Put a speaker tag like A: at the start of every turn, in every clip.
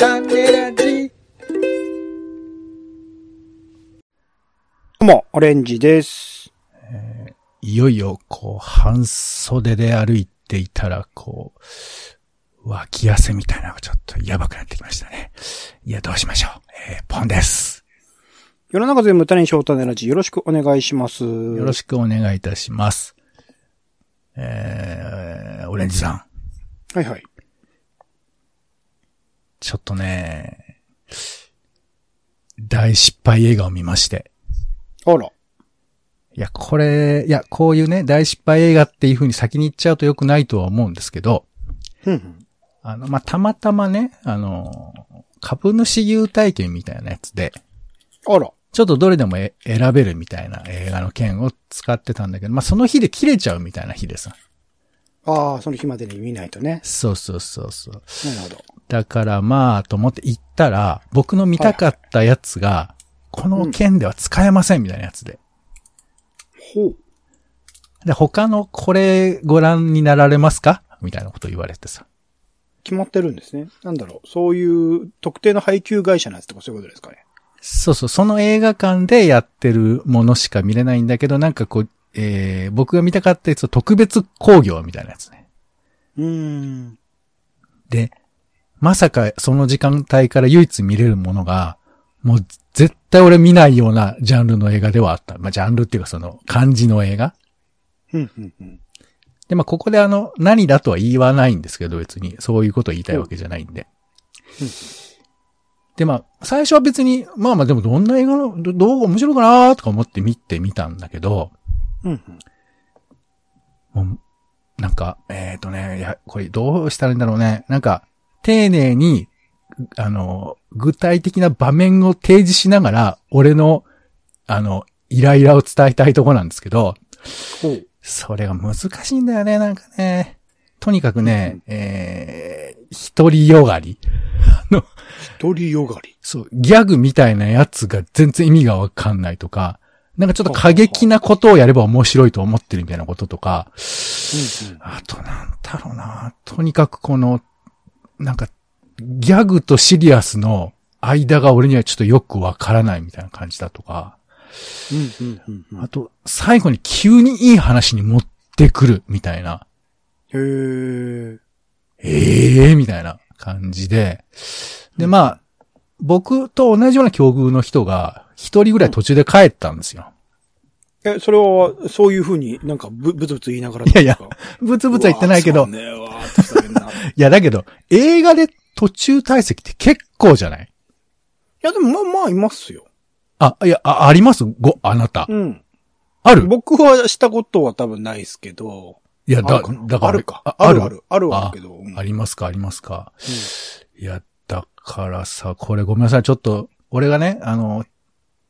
A: 種ラジ。どうも、オレンジです。
B: いよいよ、こう、半袖で歩いていたら、こう、脇汗みたいなのがちょっとやばくなってきましたね。いや、どうしましょう。えー、ポンです。
A: 世の中全部種にしよう種ラジ。よろしくお願いします。よ
B: よろしくお願いいたします。えー、オレンジさん。
A: く。はいはい。
B: ちょっとね、大失敗映画を見まして。
A: あら。
B: いや、これ、いや、こういうね、大失敗映画っていう風に先に言っちゃうと良くないとは思うんですけど、
A: ふん。
B: あの、まあ、たまたまね、あの、株主優待券みたいなやつで、
A: あら。
B: ちょっとどれでもえ選べるみたいな映画の券を使ってたんだけど、まあ、その日で切れちゃうみたいな日でさ。
A: ああ、その日までに見ないとね。
B: そうそうそうそう。
A: なるほど。
B: だからまあ、と思って行ったら、僕の見たかったやつが、この券では使えませんみたいなやつで。
A: ほう。
B: で、他のこれご覧になられますか？みたいなこと言われてさ。
A: 決まってるんですね。なんだろう。そういう特定の配給会社のやつとかそういうことですかね。
B: そうそう、その映画館でやってるものしか見れないんだけど、なんかこう、えー、僕が見たかったやつを特別工業みたいなやつね。
A: うーん。
B: で、まさかその時間帯から唯一見れるものが、もう絶対俺見ないようなジャンルの映画ではあった。まあ、ジャンルっていうかその漢字の映画。で、まあ、ここであの、何だとは言わないんですけど、別に、そういうことを言いたいわけじゃないんで。で、まあ、最初は別に、まあまあ、でもどんな映画の、どどう面白いかなとか思って見てみたんだけど、
A: うんうん。
B: もう、なんか、えっ、とね、いや、これどうしたらいいんだろうね。なんか、丁寧に、あの、具体的な場面を提示しながら、俺の、あの、イライラを伝えたいとこなんですけど。それが難しいんだよね、なんかね。とにかくね、えー、独りよがり。
A: 一人よがり。
B: そう、ギャグみたいなやつが全然意味がわかんないとか、なんかちょっと過激なことをやれば面白いと思ってるみたいなこととか、
A: うんうん。
B: あとなんだろうな、とにかくこの、なんか、ギャグとシリアスの間が俺にはちょっとよくわからないみたいな感じだとか、
A: うんうんうんうん。
B: あと、最後に急にいい話に持ってくるみたいな、
A: へえ。
B: ええー、みたいな感じで、で、まあ、僕と同じような境遇の人が、一人ぐらい途中で帰ったんですよ。
A: え、それは、そういうふうになんかぶ、ぶつぶつ言いながら
B: いやいや
A: ですか？
B: ブツブツは言ってないけど、いやだけど、映画で途中退席って結構じゃない？
A: や、でもまあまあいますよ。
B: あ、いや、あ、あります？ご、あなた。
A: うん。
B: ある？
A: 僕はしたことは多分ないですけど。
B: いや、だだから、
A: あるか。
B: あ
A: ある？ある。あるはあるけど。うん
B: ありますか、ありますか？いや、だからさ、これごめんなさい。ちょっと、俺がね、あの、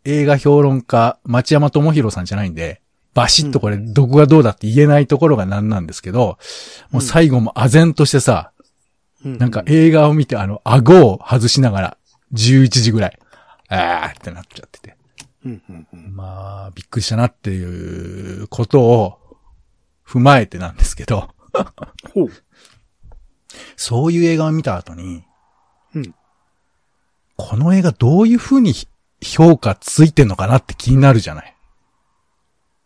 B: 映画評論家、町山智博さんじゃないんで、バシッとこれ、どこがどうだって言えないところがなんなんですけど、もう最後も唖然としてさ、
A: うん。
B: なんか映画を見て、あの、顎を外しながら、11時ぐらい、あーってなっちゃってて。まあ、びっくりしたなっていうことを踏まえてなんですけど。そういう映画を見た後に、
A: うん。
B: この映画どういう風に評価ついてんのかなって気になるじゃない。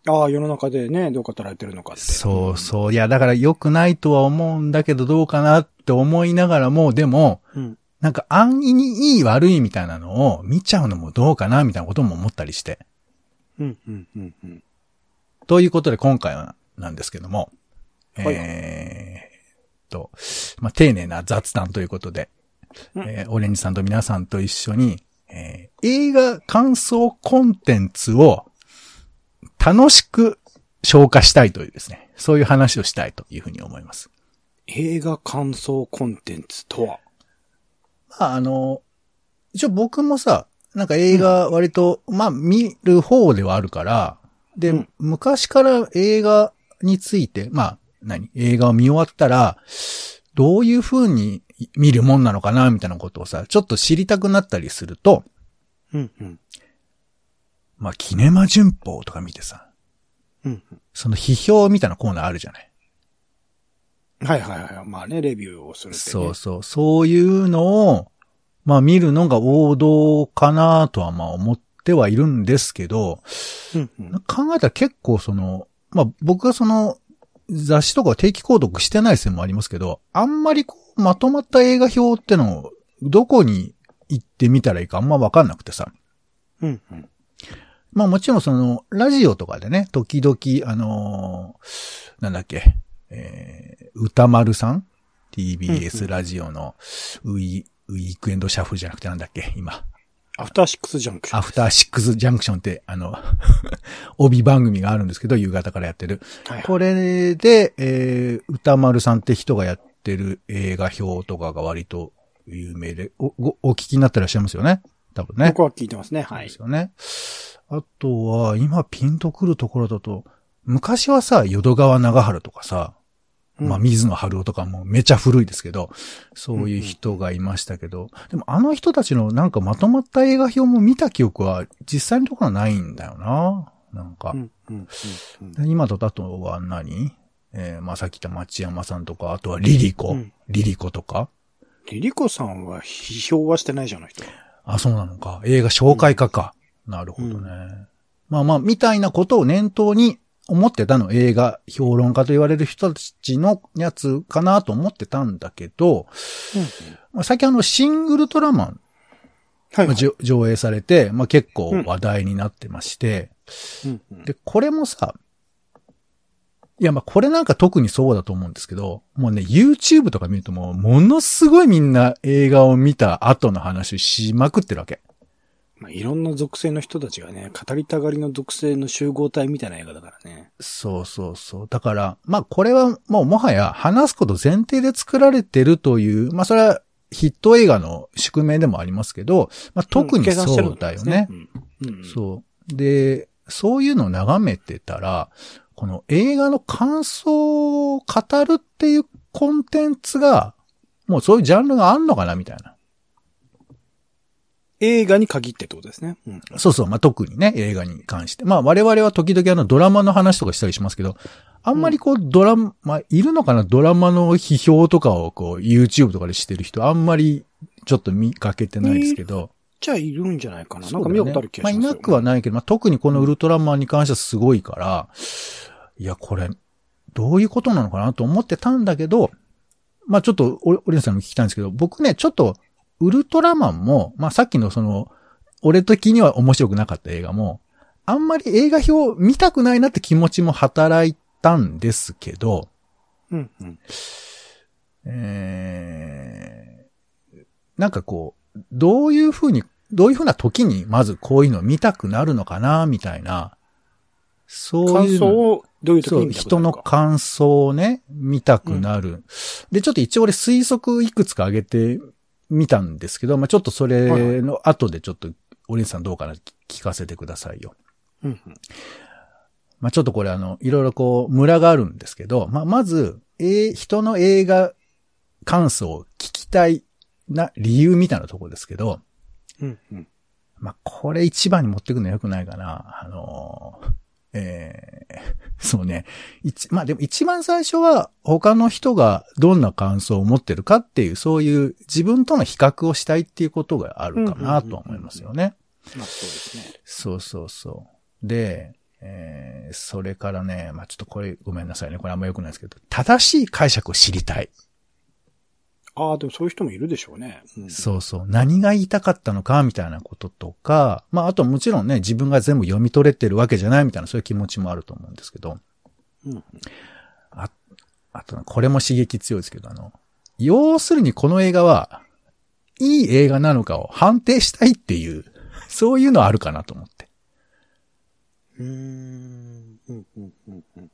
A: ああ、世の中でね、どう語られてるのかって。
B: そうそう。いや、だから良くないとは思うんだけどどうかなって思いながらも、でも、
A: うん。
B: なんか安易にいい悪いみたいなのを見ちゃうのもどうかなみたいなことも思ったりして。
A: うん、うん、うん、うん。
B: ということで今回はなんですけども、
A: はい
B: えーっと、まあ、丁寧な雑談ということで、
A: うん
B: えーオレンジさんと皆さんと一緒に、えー映画感想コンテンツを楽しく消化したいというですね、そういう話をしたいというふうに思います。
A: 映画感想コンテンツとは？
B: まあ、あの、一応僕もさ、なんか映画割と、まあ見る方ではあるから、で、
A: うん。
B: 昔から映画について、まあ、何？映画を見終わったら、どういう風に見るもんなのかなみたいなことをさ、ちょっと知りたくなったりすると、
A: うん、うん。
B: まあ、キネマ旬報とか見てさ、
A: うん。
B: その批評みたいなコーナーあるじゃない。
A: はいはいはい。まあね、レビューをするね。
B: そうそう。そういうのをまあ見るのが王道かなとはまあ思ってはいるんですけど、
A: うんうん。
B: 考えたら結構その、まあ僕がその雑誌とか定期購読してない線もありますけど、あんまりこうまとまった映画表ってのをどこに行ってみたらいいかあんまわかんなくてさ。
A: うんうん。
B: まあもちろんその、ラジオとかでね、時々、あのーなんだっけ、えー、歌丸さん ?TBS
A: ん
B: ラジオのウィ、ウィークエンドシャッフルじゃなくてなんだっけ今。
A: アフターシックスジャンクション。
B: アフターシックスジャンクションって、あの、帯番組があるんですけど、夕方からやってる。
A: はいはい
B: これで、えー、歌丸さんって人がやってる映画表とかが割と有名で、お、ごお聞きになってらっしゃいますよね？多分ね。
A: 僕は聞いてますね。はい
B: です。よね。あとは、今ピンとくるところだと、昔はさ、淀川長春とかさ、まあ、水野春夫とかもめちゃ古いですけど、そういう人がいましたけど、でもあの人たちのなんかまとまった映画表も見た記憶は実際のところはないんだよな。なんか
A: う。んうんうんうん
B: で今とだとは何？えー、まあ、さっき言った町山さんとか、あとはリリコ。
A: うん
B: リリコとか。
A: リリコさんは批評はしてないじゃん、あの人。
B: あ、そうなのか。映画紹介家か。なるほどね。まあまあ、みたいなことを念頭に思ってたの。映画評論家と言われる人たちのやつかなと思ってたんだけど、まあ、最近あの、シングルトラマン、
A: はいはい。
B: 上映されて、まあ結構話題になってまして、
A: うんうん
B: で、これもさ、いや、まあ、これなんか特にそうだと思うんですけど、もうね、YouTube とか見るともう、ものすごいみんな映画を見た後の話しまくってるわけ。
A: まあ、いろんな属性の人たちがね、語りたがりの属性の集合体みたいな映画だからね。
B: そうそうそう。だから、まあこれはもうもはや話すこと前提で作られてるという、まあそれはヒット映画の宿命でもありますけど、まあ特にそうだよね。
A: うん。うんうん
B: そう。で、そういうのを眺めてたら、この映画の感想を語るっていうコンテンツが、もうそういうジャンルがあんのかなみたいな。
A: 映画に限ってってことですね。うん。
B: そうそう、まあ、特にね、映画に関して。まあ、我々は時々あのドラマの話とかしたりしますけど、あんまりこうドラマ、まあ、いるのかな？ドラマの批評とかをこう YouTube とかでしてる人、あんまりちょっと見かけてないですけど。
A: じゃあいるんじゃないかな。
B: ね
A: なか見たことある気がします
B: まあ、いなくはないけど、まあ、特にこのウルトラマンに関してはすごいから、いや、これ、どういうことなのかなと思ってたんだけど、まあ、ちょっと、オオレンさんにも聞きたいんですけど、僕ね、ちょっと、ウルトラマンも、まあ、さっきのその、俺的には面白くなかった映画も、あんまり映画表見たくないなって気持ちも働いたんですけど、
A: うんうん。
B: えー、なんかこう、どういうふうに、どういうふうな時にまずこういうの見たくなるのかな、みたいな、そう
A: 感
B: いうの。
A: 想をどういう時に見たくな
B: 人の。感想をね、見たくなる。で、ちょっと一応俺推測いくつか上げてみたんですけど、まあちょっとそれの後でちょっと、オリンさんどうかな聞かせてくださいよ。
A: うんうん。
B: まあちょっとこれあの、いろいろこう、ムラがあるんですけど、まあまず、えー人の映画感想を聞きたいな理由みたいなところですけど、
A: うんうん。
B: まあこれ一番に持ってくのは良くないかな。あのーえー そうね。一、まあでも一番最初は他の人がどんな感想を持ってるかっていう、そういう自分との比較をしたいっていうことがあるかなとは思いますよね。
A: まあそうですね。
B: そうそうそう。で、えー、それからね、まあ、ちょっとこれごめんなさいね。これあんま良くないですけど、正しい解釈を知りたい。
A: ああ、でもそういう人もいるでしょうね。うん
B: そうそう。何が言いたかったのか、みたいなこととか、まあ、あともちろんね、自分が全部読み取れてるわけじゃないみたいな、そういう気持ちもあると思うんですけど、
A: うん
B: あ、あと、これも刺激強いですけど、あの、要するにこの映画は、いい映画なのかを判定したいっていう、そういうのあるかなと思って。
A: うーん。うんうんうんうん。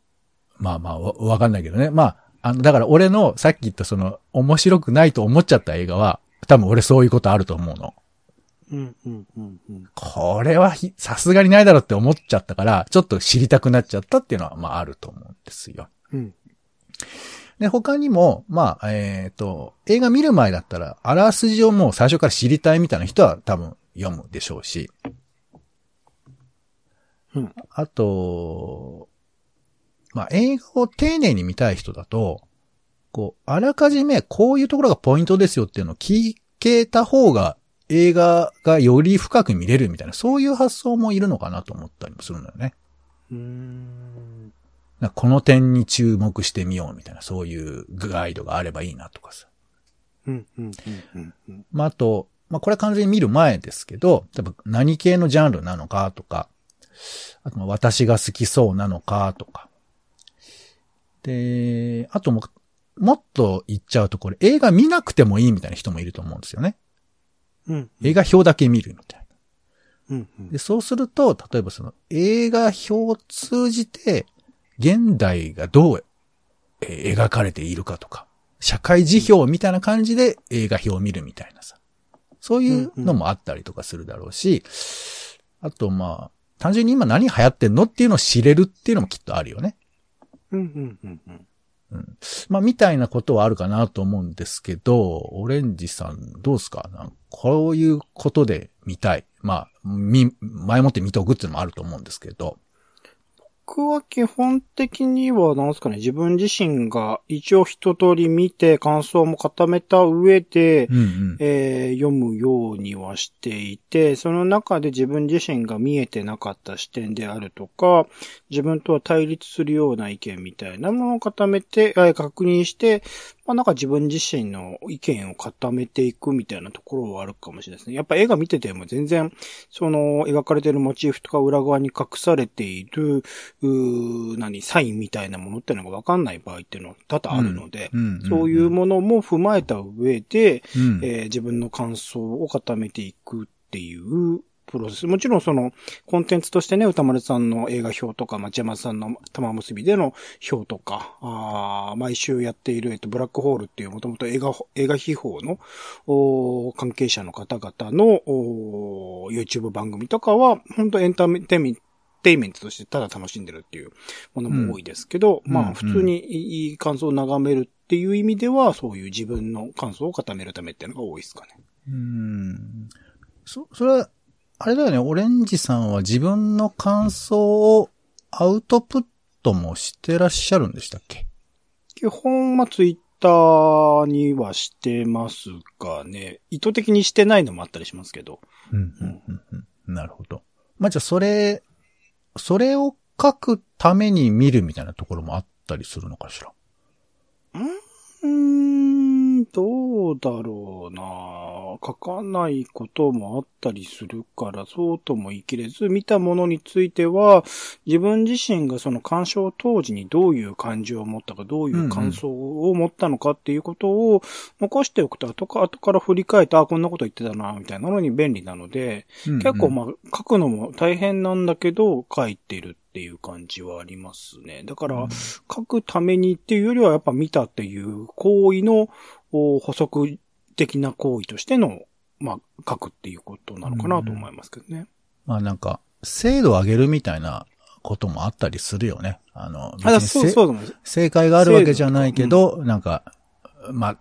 B: まあまあ、わわかんないけどね。まあ、あの、だから俺のさっき言ったその、面白くないと思っちゃった映画は、多分俺そういうことあると思うの。
A: うんうんうんうん。
B: これはひさすがにないだろうって思っちゃったから、ちょっと知りたくなっちゃったっていうのは、まああると思うんですよ。
A: うん。
B: で、他にも、まあ、えっ、と、映画見る前だったら、あらすじをもう最初から知りたいみたいな人は多分読むでしょうし。
A: うん。
B: あと、まあ、映画を丁寧に見たい人だと、こう、あらかじめこういうところがポイントですよっていうのを聞けた方が映画がより深く見れるみたいな、そういう発想もいるのかなと思ったりもするんだよね。
A: うーん。
B: この点に注目してみようみたいな、そういうガイドがあればいいなとかさ。
A: うん、うん、うん、うん。
B: まあ、あと、まあ、これは完全に見る前ですけど、例えば何系のジャンルなのかとか、あとまあ私が好きそうなのかとか。で、あとも、もっと言っちゃうとこれ映画見なくてもいいみたいな人もいると思うんですよね。
A: うん。
B: 映画表だけ見るみたいな。
A: うん、うん。
B: で、そうすると、例えばその映画表を通じて、現代がどう、えー描かれているかとか、社会辞表みたいな感じで映画表を見るみたいなさ。そういうのもあったりとかするだろうし、あとまあ、単純に今何流行ってんのっていうのを知れるっていうのもきっとあるよね。
A: うん、うん、うん、うん。
B: まあ、みたいなことはあるかなと思うんですけど、オレンジさんどうすか？なんこういうことで見たい。まあ、み、前もって見とくっていうのもあると思うんですけど。
A: 僕は基本的には、なんですかね、自分自身が一応一通り見て感想も固めた上で、
B: うんうん。
A: えー読むようにはしていて、その中で自分自身が見えてなかった視点であるとか、自分とは対立するような意見みたいなものを固めて、えー確認して、まあなんか自分自身の意見を固めていくみたいなところはあるかもしれないですね。やっぱ映画見てても全然、その描かれてるモチーフとか裏側に隠されている、うー何、サインみたいなものっていうのがわかんない場合っていうのは多々あるので、そういうものも踏まえた上で、
B: うん
A: えー自分の感想を固めていくっていうプロセス。もちろんそのコンテンツとしてね、歌丸さんの映画表とか、町山さんの玉結びでの表とか、あー毎週やっている、えっと、ブラックホールっていうもともと映画、映画秘宝のおー関係者の方々のおー YouTube 番組とかは、本当エンターテイメントテイメントとしてただ楽しんでるっていうものも多いですけど、
B: うんうん
A: まあ普通にいい感想を眺めるっていう意味では、そういう自分の感想を固めるためっていうのが多いですかね。
B: うん。そ、それは、あれだよね、オレンジさんは自分の感想をアウトプットもしてらっしゃるんでしたっけ？
A: 基本、まあツイッターにはしてますがね、意図的にしてないのもあったりしますけど。
B: うん、うん、うん、うん。なるほど。まあ、じゃあ、それ、それを書くために見るみたいなところもあったりするのかしら？
A: うーん、どうだろうな。書かないこともあったりするから、そうとも言い切れず、見たものについては、自分自身がその鑑賞当時にどういう感情を持ったか、どういう感想を持ったのかっていうことを残しておくと、後か後から振り返って、あ、こんなこと言ってたな、みたいなのに便利なので、結構まあ、書くのも大変なんだけど、書いてるっていう感じはありますね。だから、書くためにっていうよりはやっぱ見たっていう行為のお補足的な行為としての、まあ、書くっていうことなのかなと思いますけどね。
B: まあなんか、精度を上げるみたいなこともあったりするよね。あの、
A: あ、そう、そう。
B: 正解があるわけじゃないけど、なんか、まあ、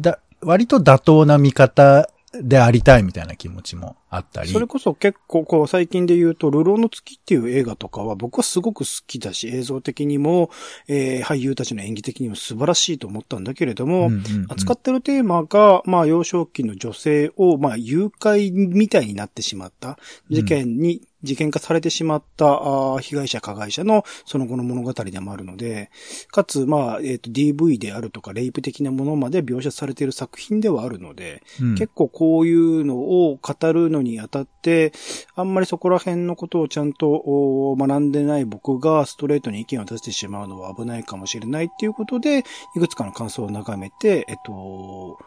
B: だ、割と妥当な見方でありたいみたいな気持ちもあったり。
A: それこそ結構こう最近で言うと、流浪の月っていう映画とかは僕はすごく好きだし、映像的にも、えー俳優たちの演技的にも素晴らしいと思ったんだけれども、
B: うんうんうん
A: 扱ってるテーマが、まあ幼少期の女性を、まあ誘拐みたいになってしまった、事件に、事件化されてしまった被害者、加害者のその後の物語でもあるので、かつ、まあ、えっ、と、DV であるとか、レイプ的なものまで描写されている作品ではあるので、
B: うん
A: 結構こういうのを語るのにあたって、あんまりそこら辺のことをちゃんとお学んでない僕がストレートに意見を出してしまうのは危ないかもしれないっていうことで、いくつかの感想を眺めて、えっと、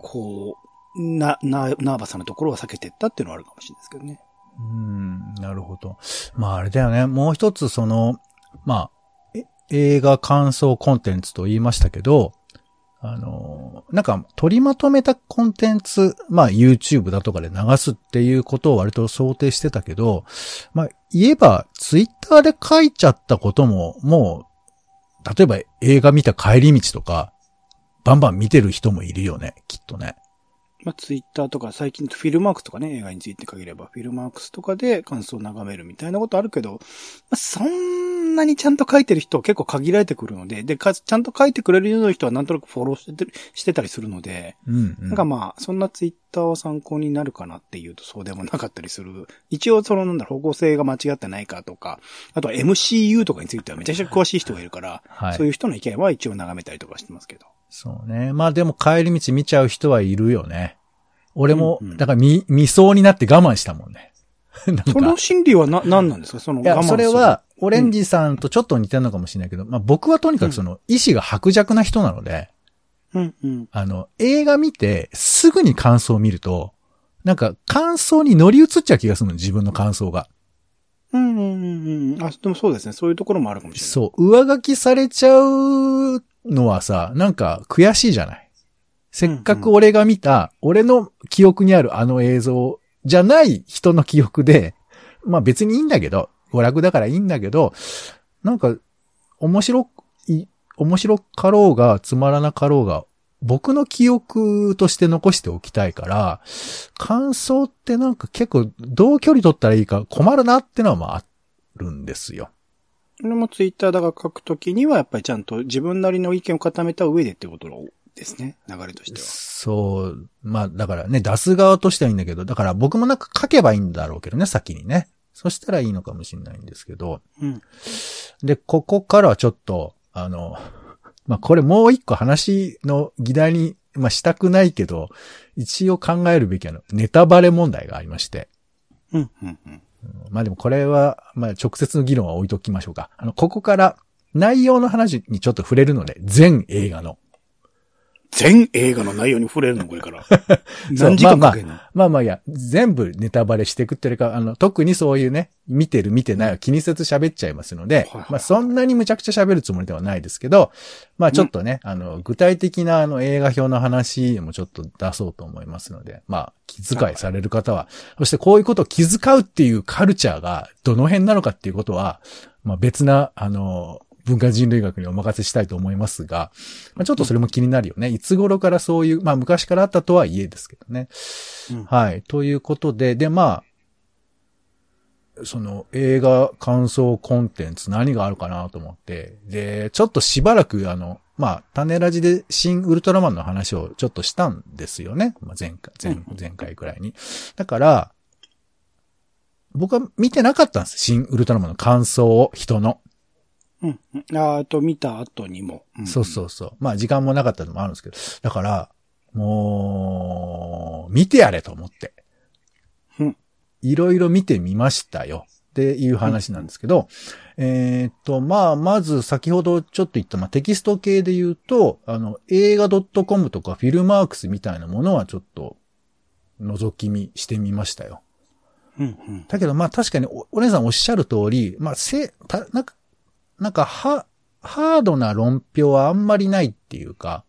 A: こう、な、な、ナーバスなところを避けていったっていうのはあるかもしれないですけどね。
B: うん、なるほど。まああれだよね。もう一つその、まあ、映画感想コンテンツと言いましたけど、あの、なんか取りまとめたコンテンツ、まあ YouTube だとかで流すっていうことを割と想定してたけど、まあ言えば Twitter で書いちゃったことももう、例えば映画見た帰り道とか、バンバン見てる人もいるよね、きっとね。
A: まあ、ツイッターとか最近フィルマークスとかね、映画について限れば、フィルマークスとかで感想を眺めるみたいなことあるけど、まあ、そんんなにちゃんと書いてる人は結構限られてくるので、で、かちゃんと書いてくれるような人はなんとなくフォローしててしてたりするので、
B: うん、うん。
A: なんかまあ、そんなツイッターは参考になるかなっていうとそうでもなかったりする。一応そのなんだろう、方向性が間違ってないかとか、あとは MCU とかについてはめちゃくちゃ詳しい人がいるから、
B: はい
A: そういう人の意見は一応眺めたりとかしてますけど。
B: そうね。まあでも帰り道見ちゃう人はいるよね。俺も、
A: うんうん
B: だから見、見そうになって我慢したもんね。なんか
A: その心理はな、何なんですか？その
B: いや、
A: 我慢する
B: それは、オレンジさんとちょっと似てるのかもしれないけど、まあ僕はとにかくその、意志が薄弱な人なので、
A: うんうん。
B: あの、映画見て、すぐに感想を見ると、なんか、感想に乗り移っちゃう気がするの、自分の感想が。
A: うんうんうんうん。あ、でもそうですね。そういうところもあるかもしれない。
B: そう、上書きされちゃうのはさ、なんか悔しいじゃない？せっかく俺が見た、俺の記憶にあるあの映像じゃない人の記憶で、まあ別にいいんだけど、娯楽だからいいんだけど、なんか、面白い、面白かろうが、つまらなかろうが、僕の記憶として残しておきたいから、感想ってなんか結構、どう距離取ったらいいか困るなってのはまああるんですよ。
A: それもツイッターだから書くときには、やっぱりちゃんと自分なりの意見を固めた上でってことですね。流れとしては。
B: そう。まあ、だからね、出す側としてはいいんだけど、だから僕もなんか書けばいいんだろうけどね、先にね。そしたらいいのかもしれないんですけど。
A: うん。
B: で、ここからはちょっと、あの、まあ、これもう一個話の議題に、まあ、したくないけど、一応考えるべきあの、ネタバレ問題がありまして。
A: うん、うん、うん。
B: まあでもこれは、まあ直接の議論は置いときましょうか。あの、ここから内容の話にちょっと触れるので、全映画の。
A: 全映画の内容に触れるの、これから。何時間かけんの、
B: まあまあいや、全部ネタバレしていくっていうか、あの、特にそういうね、見てる見てないは気にせず喋っちゃいますので、
A: はいはい
B: まあそんなにむちゃくちゃ喋るつもりではないですけど、まあちょっとね、あの、具体的なあの映画表の話もちょっと出そうと思いますので、まあ気遣いされる方は、そしてこういうことを気遣うっていうカルチャーがどの辺なのかっていうことは、まあ別な、あの、文化人類学にお任せしたいと思いますが、まあ、ちょっとそれも気になるよね。いつ頃からそういう、まあ昔からあったとはいえですけどね。
A: うん
B: はい。ということで、で、まあ、その映画感想コンテンツ何があるかなと思って、で、ちょっとしばらくあの、まあ、種ラジで新ウルトラマンの話をちょっとしたんですよね。まあ、前回、前
A: うん、
B: 前回くらいに。だから、僕は見てなかったんです。新ウルトラマンの感想を、人の。
A: うん。うん。ああと見た後にも。ん
B: そうそうそう。まあ時間もなかったのもあるんですけど。だから、もう、見てやれと思って。
A: うん
B: いろいろ見てみましたよ。っていう話なんですけど、えーっと、まあ、まず先ほどちょっと言った、まあ、テキスト系で言うと、あの、映画 .com とかフィルマークスみたいなものはちょっと、覗き見してみましたよ。
A: うん、うん。
B: だけど、まあ確かにお、お姉さんおっしゃる通り、まあ、せ、た、なんか、なんか、は、ハードな論評はあんまりないっていうか、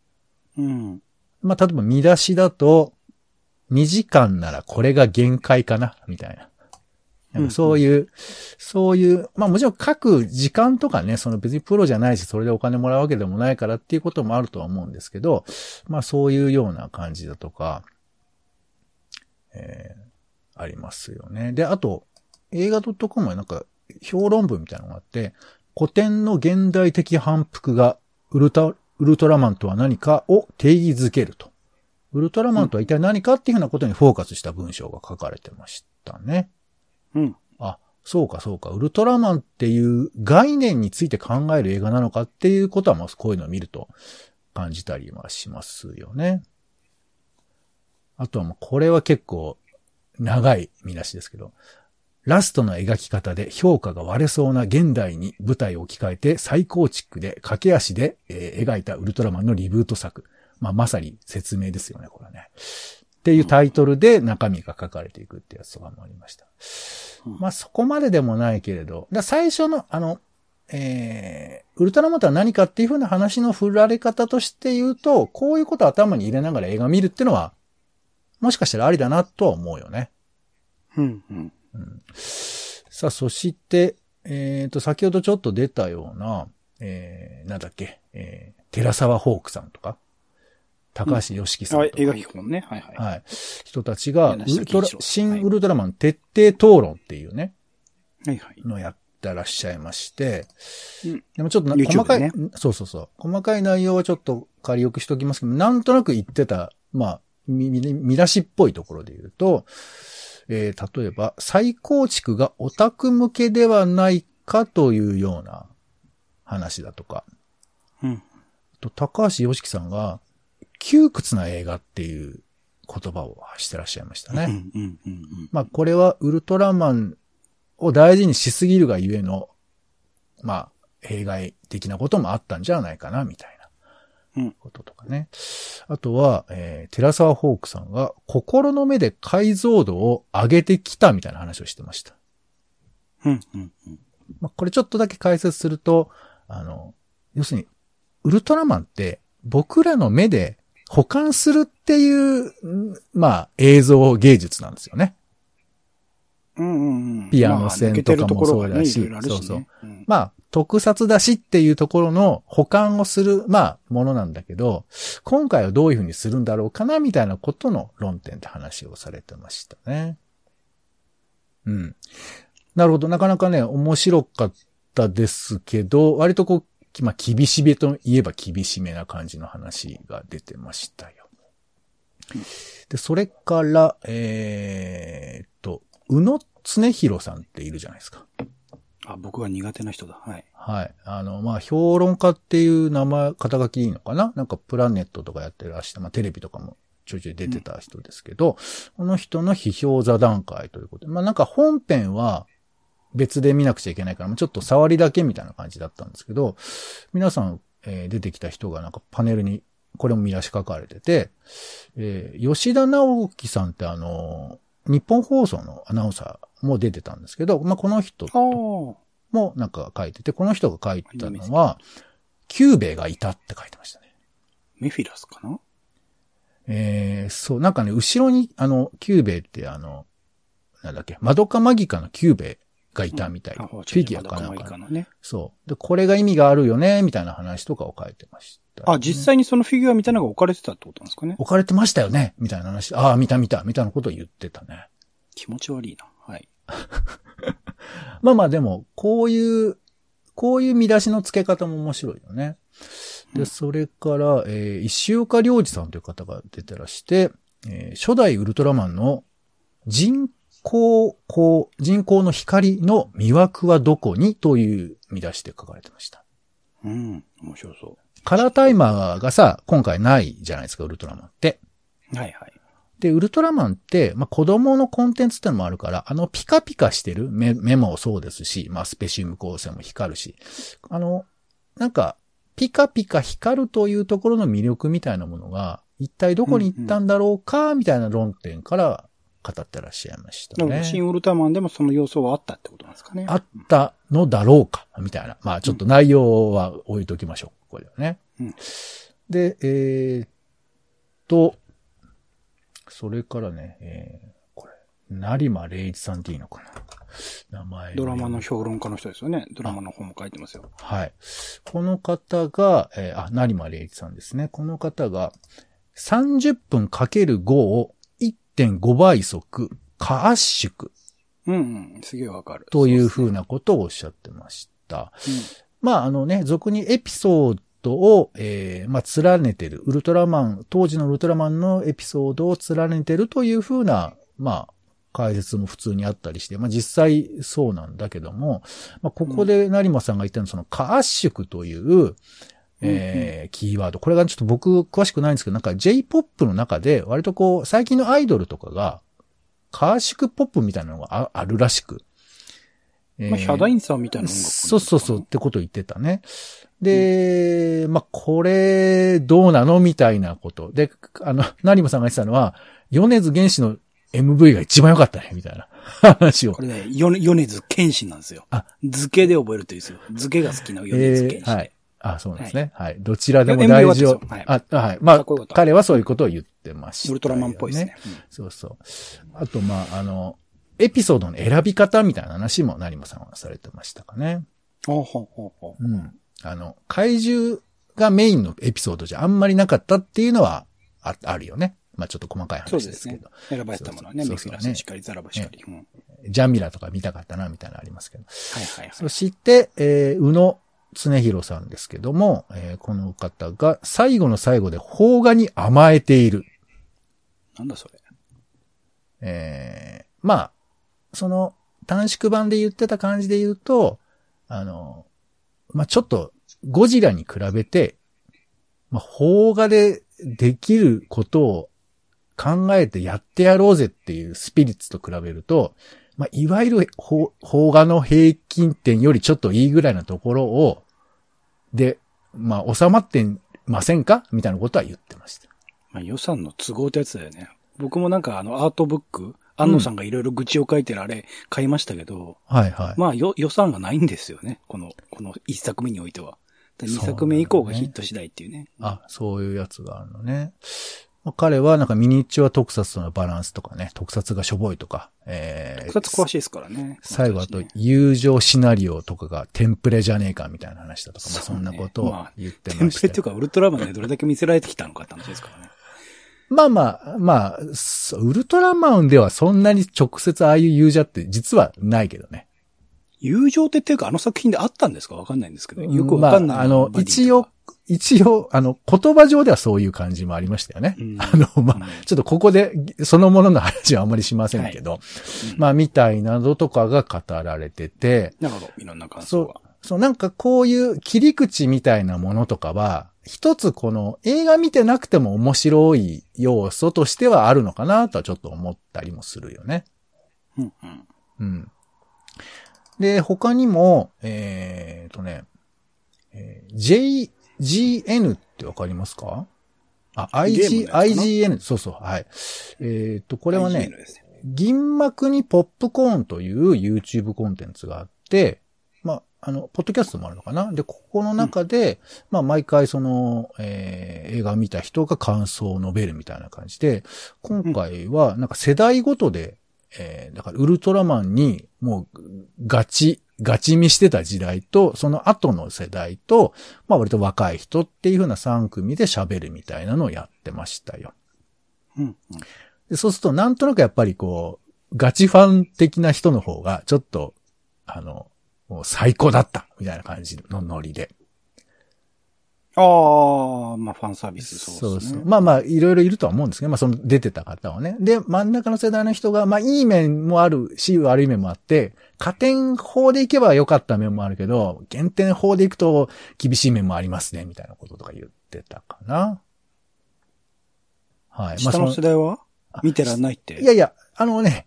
A: うん。
B: まあ、例えば見出しだと、2時間ならこれが限界かな、みたいな。なんかそういう、そういう、まあもちろん書く時間とかね、その別にプロじゃないし、それでお金もらうわけでもないからっていうこともあるとは思うんですけど、まあそういうような感じだとか、えー、ありますよね。で、あと、映画 .com はなんか評論文みたいなのがあって、古典の現代的反復がウルタ、ウルトラマンとは何かを定義づけると。ウルトラマンとは一体何かっていうふうなことにフォーカスした文章が書かれてましたね。
A: うん。
B: あ、そうかそうか。ウルトラマンっていう概念について考える映画なのかっていうことは、まあこういうのを見ると感じたりはしますよね。あとはもうこれは結構長い見出しですけど、ラストの描き方で評価が割れそうな現代に舞台を置き換えて再構築で駆け足で、えー描いたウルトラマンのリブート作。まあまさに説明ですよね、これはね。っていうタイトルで中身が書かれていくってやつとかもありました。
A: うん
B: まあそこまででもないけれど、だ最初のあの、えー、ウルトラマンとは何かっていう風な話の振られ方として言うと、こういうことを頭に入れながら映画見るっていうのは、もしかしたらありだなとは思うよね。
A: うん、うん。
B: さあ、そして、えっ、と、先ほどちょっと出たような、えー、なんだっけ、えー、寺沢ホークさんとか、高橋良樹さんとか、、
A: あ映画基本ね。はいはい。
B: はい、人たちが、ウルトラ新ウルトラマン徹底討論っていうね、
A: はいはい。
B: のやっってらっしゃいまして、
A: うん
B: でもちょっと細かい、そうそうそう。細かい内容はちょっと仮置きしておきますけど、なんとなく言ってた、まあ、見出しっぽいところで言うと、えー例えば、再構築がオタク向けではないかというような話だとか、
A: うん。
B: と高橋良樹さんが、窮屈な映画っていう言葉を発してらっしゃいましたね。
A: うん、うん、うん。
B: まあ、これはウルトラマンを大事にしすぎるがゆえの、まあ、弊害的なこともあったんじゃないかな、みたい
A: うん
B: なこととかね。あとは、えー、寺沢ホークさんが、心の目で解像度を上げてきたみたいな話をしてました。
A: うん、うん、うん。
B: まあ、これちょっとだけ解説すると、あの、要するに、ウルトラマンって僕らの目で保管するっていう、んまあ、映像芸術なんですよね。
A: うんうんうん。
B: ピアノ線とかもそうだしそうそう
A: うん
B: まあ、特撮だしっていうところの保管をする、まあ、ものなんだけど、今回はどういうふうにするんだろうかな、みたいなことの論点で話をされてましたね。うん。なるほど。なかなかね、面白かったですけど、割とこう、まあ、厳しめといえば厳しめな感じの話が出てましたよ。で、それから、えーっと、宇野恒弘さんっているじゃないですか。
A: あ、僕が苦手な人だ。はい。
B: はい。あの、まあ、評論家っていう名前、肩書きいいのかな？なんかプラネットとかやってらして、まあ、テレビとかもちょいちょい出てた人ですけど、この人の批評座談会ということで、まあ、なんか本編は別で見なくちゃいけないから、ちょっと触りだけみたいな感じだったんですけど、皆さん、えー出てきた人がなんかパネルに、これも見出し書かれてて、えー吉田直樹さんってあの、ニッポン放送のアナウンサーも出てたんですけど、まあ、この人。もなんか書いてて、この人が書いたのは、キューベイがいたって書いてましたね。
A: メフィラスかな？
B: えー、そう、なんかね、後ろに、あの、キューベイってあの、なんだっけ、まどかマギカのキューベイがいたみたいな。
A: あ
B: フィギュアかなん
A: かね。
B: そう。で、これが意味があるよね、みたいな話とかを書いてました、
A: あ、実際にそのフィギュアみたいなのが置かれてたってことなんですかね？
B: 置かれてましたよねみたいな話。ああ、見た見た、みたいなことを言ってたね。
A: 気持ち悪いな。はい。
B: まあまあでも、こういう、こういう見出しの付け方も面白いよね。で、それから、えー石岡良二さんという方が出てらして、えー初代ウルトラマンの人工光、人工の光の魅惑はどこにという見出しで書かれてました。
A: うん。面白そ
B: カラータイマーがさ、今回ないじゃないですか、ウルトラマンって。
A: う。はいはい。
B: で、ウルトラマンって、まあ、子供のコンテンツってのもあるから、あの、ピカピカしてる目、目もそうですし、まあ、スペシウム光線も光るし、あの、なんか、ピカピカ光るというところの魅力みたいなものが、一体どこに行ったんだろうか、みたいな論点から語ってらっしゃいましたね。
A: 新ウルトラマンでもその要素はあったってことなんですかね。
B: あったのだろうか、みたいな。まあ、ちょっと内容は置いときましょう。これはね。
A: うん
B: で、えーっと、それからね、えー、これ、成間礼一さんっていいのかな名前。
A: ドラマの評論家の人ですよね。ドラマの本も書いてますよ。
B: はい。この方が、えーあ、成間礼一さんですね。この方が、30分かける5を1.5倍速、過圧縮
A: うんうん。すげえわかる。
B: という
A: う
B: ふうなことをおっしゃってました。
A: ですね。
B: まあ、あのね、俗にエピソードを、えーまあ、連ねてる。ウルトラマン、当時のウルトラマンのエピソードを連ねてるというふうな、まあ、解説も普通にあったりして、まあ、実際そうなんだけども、まあ、ここで成馬さんが言ったのは、その、過圧縮という、えーキーワード。これがちょっと僕詳しくないんですけど、なんか J-POP の中で割とこう、最近のアイドルとかが、過圧縮ポップみたいなのがああるらしく。え
A: うん。まあ、ヒャダインさんみたいな音楽
B: そうそうそうってことを言ってたね。で、まあ、これ、どうなのみたいなこと。で、あの、成馬さんが言ってたのは、米津玄師の MV が一番良かったね、みたいな話を
A: こ。れね、ヨネ米津玄師なんですよ。
B: あ、
A: 図形で覚えるといいですよ。図形が好きな米津玄師。
B: はい。あ、そうなんですね。はい。どちらでも大丈夫。
A: いや MV は
B: あ、はい。まあ彼はそういうことを言ってました、
A: ウルトラマンっぽいですね。。
B: そうそう。あと、まあ、あの、エピソードの選び方みたいな話も成馬さんはされてましたかね。
A: うん、ほうほうほうほう。
B: うん。あの、怪獣がメインのエピソードじゃあんまりなかったっていうのはああるよね。まあちょっと細かい
A: そうですね
B: 話ですけど。。
A: 選ばれたものはね、
B: そうそう
A: メフィラスしかり、ザラバしかり。うん
B: ジャミラとか見たかったな、みたいなのありますけど。
A: はいはいはい。
B: そして、えー、宇野常弘さんですけども、えーこの方が最後の最後で邦画に甘えている。
A: なんだそれ。
B: えーまあ、その短縮版で言ってた感じで言うと、あの、まあ、ちょっとゴジラに比べて、まあ、邦画でできることを考えてやってやろうぜっていうスピリッツと比べると、まあ、いわゆる邦邦画の平均点よりちょっといいぐらいなところを、で、まあ、収まってませんか？みたいなことは言ってました。
A: まあ、予算の都合ってやつだよね。僕もなんかあのアートブック、安野さんがいろいろ愚痴を書いてるあれ買いましたけど、
B: はいはい。
A: まあよ予算がないんですよね。この、この一作目においては。で二作目以降がヒット次第っていうね。
B: あ、そういうやつがあるのね。まあ彼はなんかミニチュア特撮とのバランスとかね、特撮がしょぼいとか、えー、
A: 特撮詳しいですからね。
B: 最後あと友情シナリオとかがテンプレじゃねえかみたいな話だとか、まあ
A: そうね
B: そんなことを
A: まあ
B: 言って
A: テン
B: まして。
A: プレっていうか、ウルトラマンでどれだけ見せられてきたのかって話ですからね。
B: まあまあ、まあ、ウルトラマンではそんなに直接ああいう友情って実はないけどね。
A: 友情ってっていうか、あの作品であったんですか？わかんないんですけど。よくわかんない。
B: まあ、あの、一応、一応、あの、言葉上ではそういう感じもありましたよね。
A: うん
B: あの、まあ、
A: うん
B: ちょっとここで、そのものの話はあんまりしませんけど、
A: うん
B: まあ、みたいなどとかが語られてて、
A: なるほど。いろんな感
B: そう
A: 想が。、
B: そう、なんかこういう切り口みたいなものとかは、一つこの映画見てなくても面白い要素としてはあるのかなとはちょっと思ったりもするよね。
A: うんうん。
B: うん。で、他にも、えーとね、えー JGN ってわかりますか？あ、IG、IGN、そうそう、はい。えっ、と、これはね銀幕にポップコーンという YouTube コンテンツがあって、まあ、あの、ポッドキャストもあるのかな？で、ここの中で、まあ、毎回その、えー映画を見た人が感想を述べるみたいな感じで、今回は、なんか世代ごとで、えーだからウルトラマンにもうガチ、ガチ見してた時代と、その後の世代と、まあ割と若い人っていう風な3組で喋るみたいなのをやってましたよ。
A: うんうん。
B: でそうするとなんとなくやっぱりこう、ガチファン的な人の方がちょっと、あの、もう最高だったみたいな感じのノリで。
A: ああ、まあファンサービスそう
B: そう
A: ですね。
B: そう。まあまあ、いろいろいるとは思うんですけど、まあその出てた方はね。で、真ん中の世代の人が、まあいい面もあるし、悪い面もあって、加点法でいけば良かった面もあるけど、減点法でいくと厳しい面もありますね、みたいなこととか言ってたかな。はい。
A: 下の世代は？見てらんないって。
B: いやいや、あのね、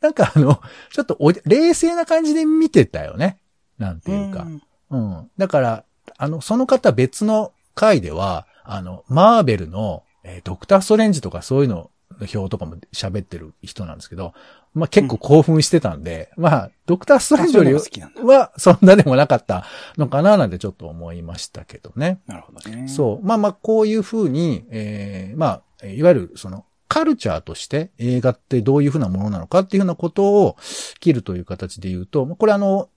B: なんかあの、ちょっとお冷静な感じで見てたよね。なんていうか。
A: ん
B: うん。だから、あの、その方別の回では、あの、マーベルの、えードクターストレンジとかそういうのの表とかも喋ってる人なんですけど、まあ結構興奮してたんで、まあ、ドクターストレンジよりはそんなでもなかったのかななんてちょっと思いましたけどね。
A: なるほどね。
B: そう。まあまあ、こういうふうに、えーまあ、えーいわゆるその、カルチャーとして映画ってどういうふうなものなのかっていうふうなことを切るという形で言うと、これあの、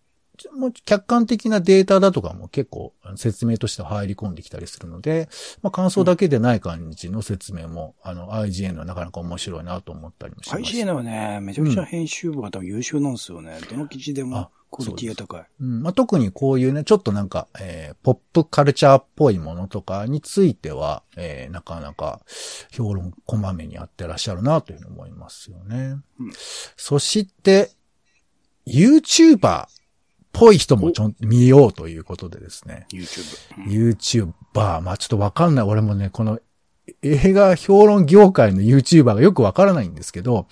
B: もう客観的なデータだとかも結構説明として入り込んできたりするので、まあ感想だけでない感じの説明も、あの IGN はなかなか面白いなと思ったりもしました。
A: IGN はね、めちゃくちゃ編集部が多分優秀なんですよね。どの記事で
B: あ
A: もクオリティが高い。
B: うんまあ、特にこういうね、ちょっとなんか、えーポップカルチャーっぽいものとかについては、えーなかなか評論こまめにやってらっしゃるなというふうに思いますよね。
A: うん
B: そして、YouTuber っぽい人もちょん見ようということでですね。
A: YouTube。
B: YouTuber、まあちょっとわかんない。俺もね、この映画評論業界の YouTuber がよくわからないんですけど、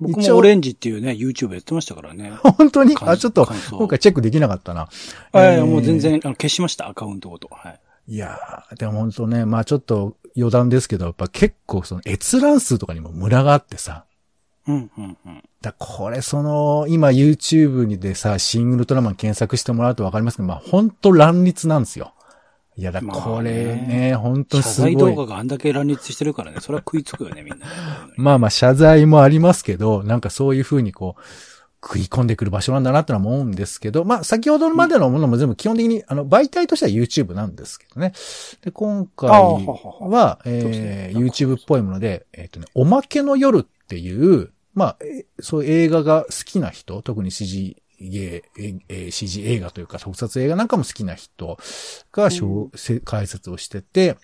A: 僕もオレンジっていうね、YouTube やってましたからね。
B: 本当に？
A: 感
B: あ、ちょっと今回チェックできなかったな。
A: いやいや、
B: えー
A: もう全然、あの、消しました、アカウントごと。はい。
B: いやー、でも本当ね、まあちょっと余談ですけど、やっぱ結構その閲覧数とかにもムラがあってさ。
A: うん、うん、うん。
B: だこれその、今 YouTube にでさ、シン・ウルトラマン検索してもらうとわかりますけど、まあ本当乱立なんですよ。いやだ、
A: まあね
B: これね、本当
A: 謝罪
B: すごい。
A: 動画があんだけ乱立してるからね、それは食いつくよね、みんなね。
B: まあまあ謝罪もありますけど、なんかそういう風にこう、食い込んでくる場所なんだなってのは思うんですけど、まあ先ほどまでのものも全部基本的に、あの、媒体としては YouTube なんですけどね。で、今回
A: ああはは
B: は、えー YouTube っぽいもので、えっ、とね、おまけの夜っていう、まあ、えそういう映画が好きな人、特に CG ゲー、えー CG 映画というか特撮映画なんかも好きな人が、うせ解説をしてて、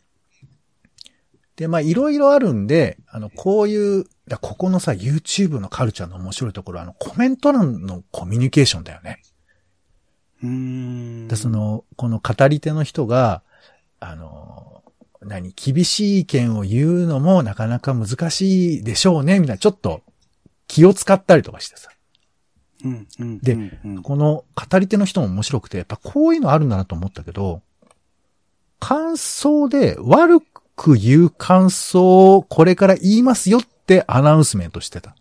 B: で、まあ、いろいろあるんで、あの、こういう、だここのさ、YouTube のカルチャーの面白いところは、あの、コメント欄のコミュニケーションだよね。
A: うーん。
B: で、そ、の、この語り手の人が、あの、何、厳しい意見を言うのもなかなか難しいでしょうね、みたいな、ちょっと気を使ったりとかしてさ。
A: うん、うん。
B: で
A: うんうん
B: この語り手の人も面白くて、やっぱこういうのあるんだなと思ったけど、感想で悪く言う感想をこれから言いますよってアナウンスメントしてた。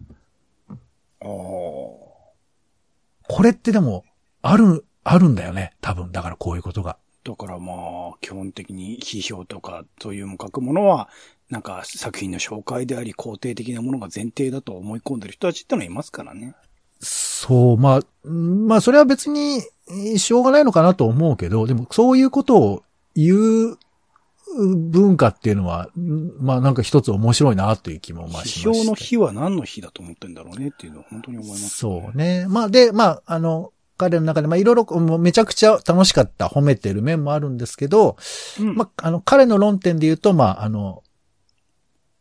B: これってでも、ある、あるんだよね。多分。だからこういうことが。
A: だからまあ、基本的に批評とか、そういう書くものは、なんか作品の紹介であり、肯定的なものが前提だと思い込んでる人たちってのはいますからね。
B: そう、まあ、うんまあ、それは別に、えーしょうがないのかなと思うけど、でも、そういうことを言う文化っていうのは、うんまあ、なんか一つ面白いなという気もまあしました。
A: 批評の日は何の日だと思ってんだろうねっていうのは本当に思います、
B: そうね。まあ、で、まあ、あの、彼の中で、まあ、いろいろ、もうめちゃくちゃ楽しかった、褒めてる面もあるんですけど、
A: うん。
B: まあ、あの、彼の論点で言うと、まあ、あの、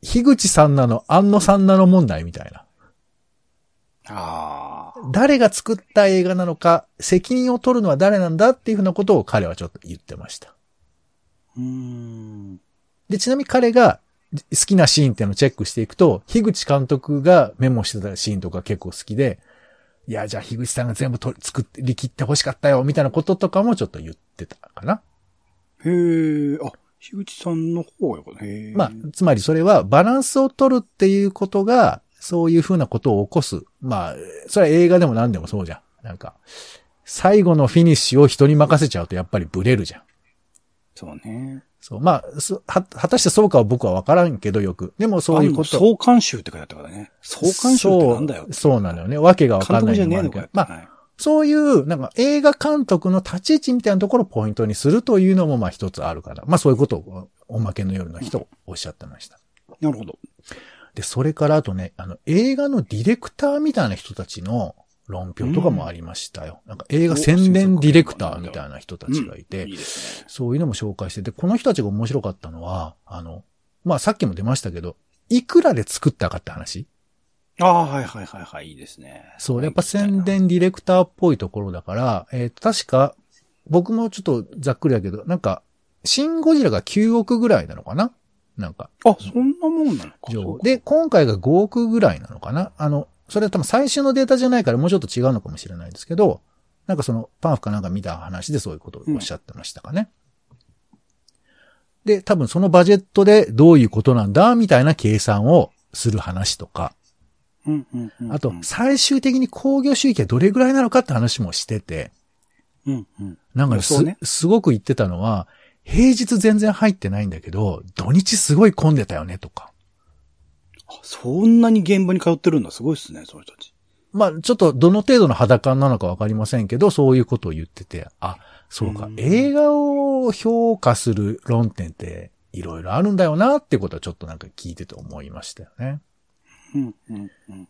B: 樋口さんなの、安野さんなの問題みたいな。
A: ああ。
B: 誰が作った映画なのか、責任を取るのは誰なんだっていうふうなことを彼はちょっと言ってました。
A: うーん。
B: で、ちなみに彼が好きなシーンっていうのをチェックしていくと、樋口監督がメモしてたシーンとか結構好きで、いや、じゃあ樋口さんが全部と作り切って欲しかったよ、みたいなこととかもちょっと言ってたかな。
A: へえ、あ、樋口さんの方やからへえ。
B: まあ、つまりそれはバランスを取るっていうことが、そういうふうなことを起こす。まあ、それは映画でも何でもそうじゃん。なんか、最後のフィニッシュを人に任せちゃうとやっぱりブレるじゃん。
A: そうね。
B: そう。まあ、すは、果たしてそうかは僕はわからんけどよく。でもそういうこと。
A: 総監修って書いてあったからね。総監修ってなんだよ
B: そう。そうなのよね。わけがわかんない
A: 監督じゃねえ
B: もあるけど
A: のかよ。
B: まあ、
A: はい
B: そういう、なんか映画監督の立ち位置みたいなところをポイントにするというのもまあ一つあるから。まあそういうことをおまけの夜の人おっしゃってました。
A: なるほど。
B: で、それからあとね、あの映画のディレクターみたいな人たちの論評とかもありましたよ。なんか映画宣伝ディレクターみたいな人たちがいて、
A: い。いですね。
B: そういうのも紹介してて、この人たちが面白かったのは、あの、まあさっきも出ましたけど、いくらで作ったかって話。
A: ああ、はいはいはいはい、いいですね。
B: そう、やっぱ宣伝ディレクターっぽいところだから、えっ、と、確か、僕もちょっとざっくりだけど、なんか、シン・ゴジラが9億ぐらいなのかな？なんか、
A: あ、そんなもんなのか。
B: で、今回が5億ぐらいなのかな？あの、それは多分最終のデータじゃないからもうちょっと違うのかもしれないですけど、なんかその、パンフかなんか見た話でそういうことをおっしゃってましたかね。で、多分そのバジェットでどういうことなんだみたいな計算をする話とか、
A: うんうんうんうん。
B: あと、最終的に工業収益はどれぐらいなのかって話もしてて、
A: うんうん。
B: なんかねす
A: ね、
B: すごく言ってたのは、平日全然入ってないんだけど、土日すごい混んでたよねとか。
A: あそんなに現場に通ってるんだ。すごいっすね、その人たち。
B: まあ、ちょっとどの程度の肌感なのかわかりませんけど、そういうことを言ってて、あ、そうか
A: う、ん
B: 映画を評価する論点っていろいろあるんだよなってことはちょっとなんか聞いてて思いましたよね。
A: うんうんうん。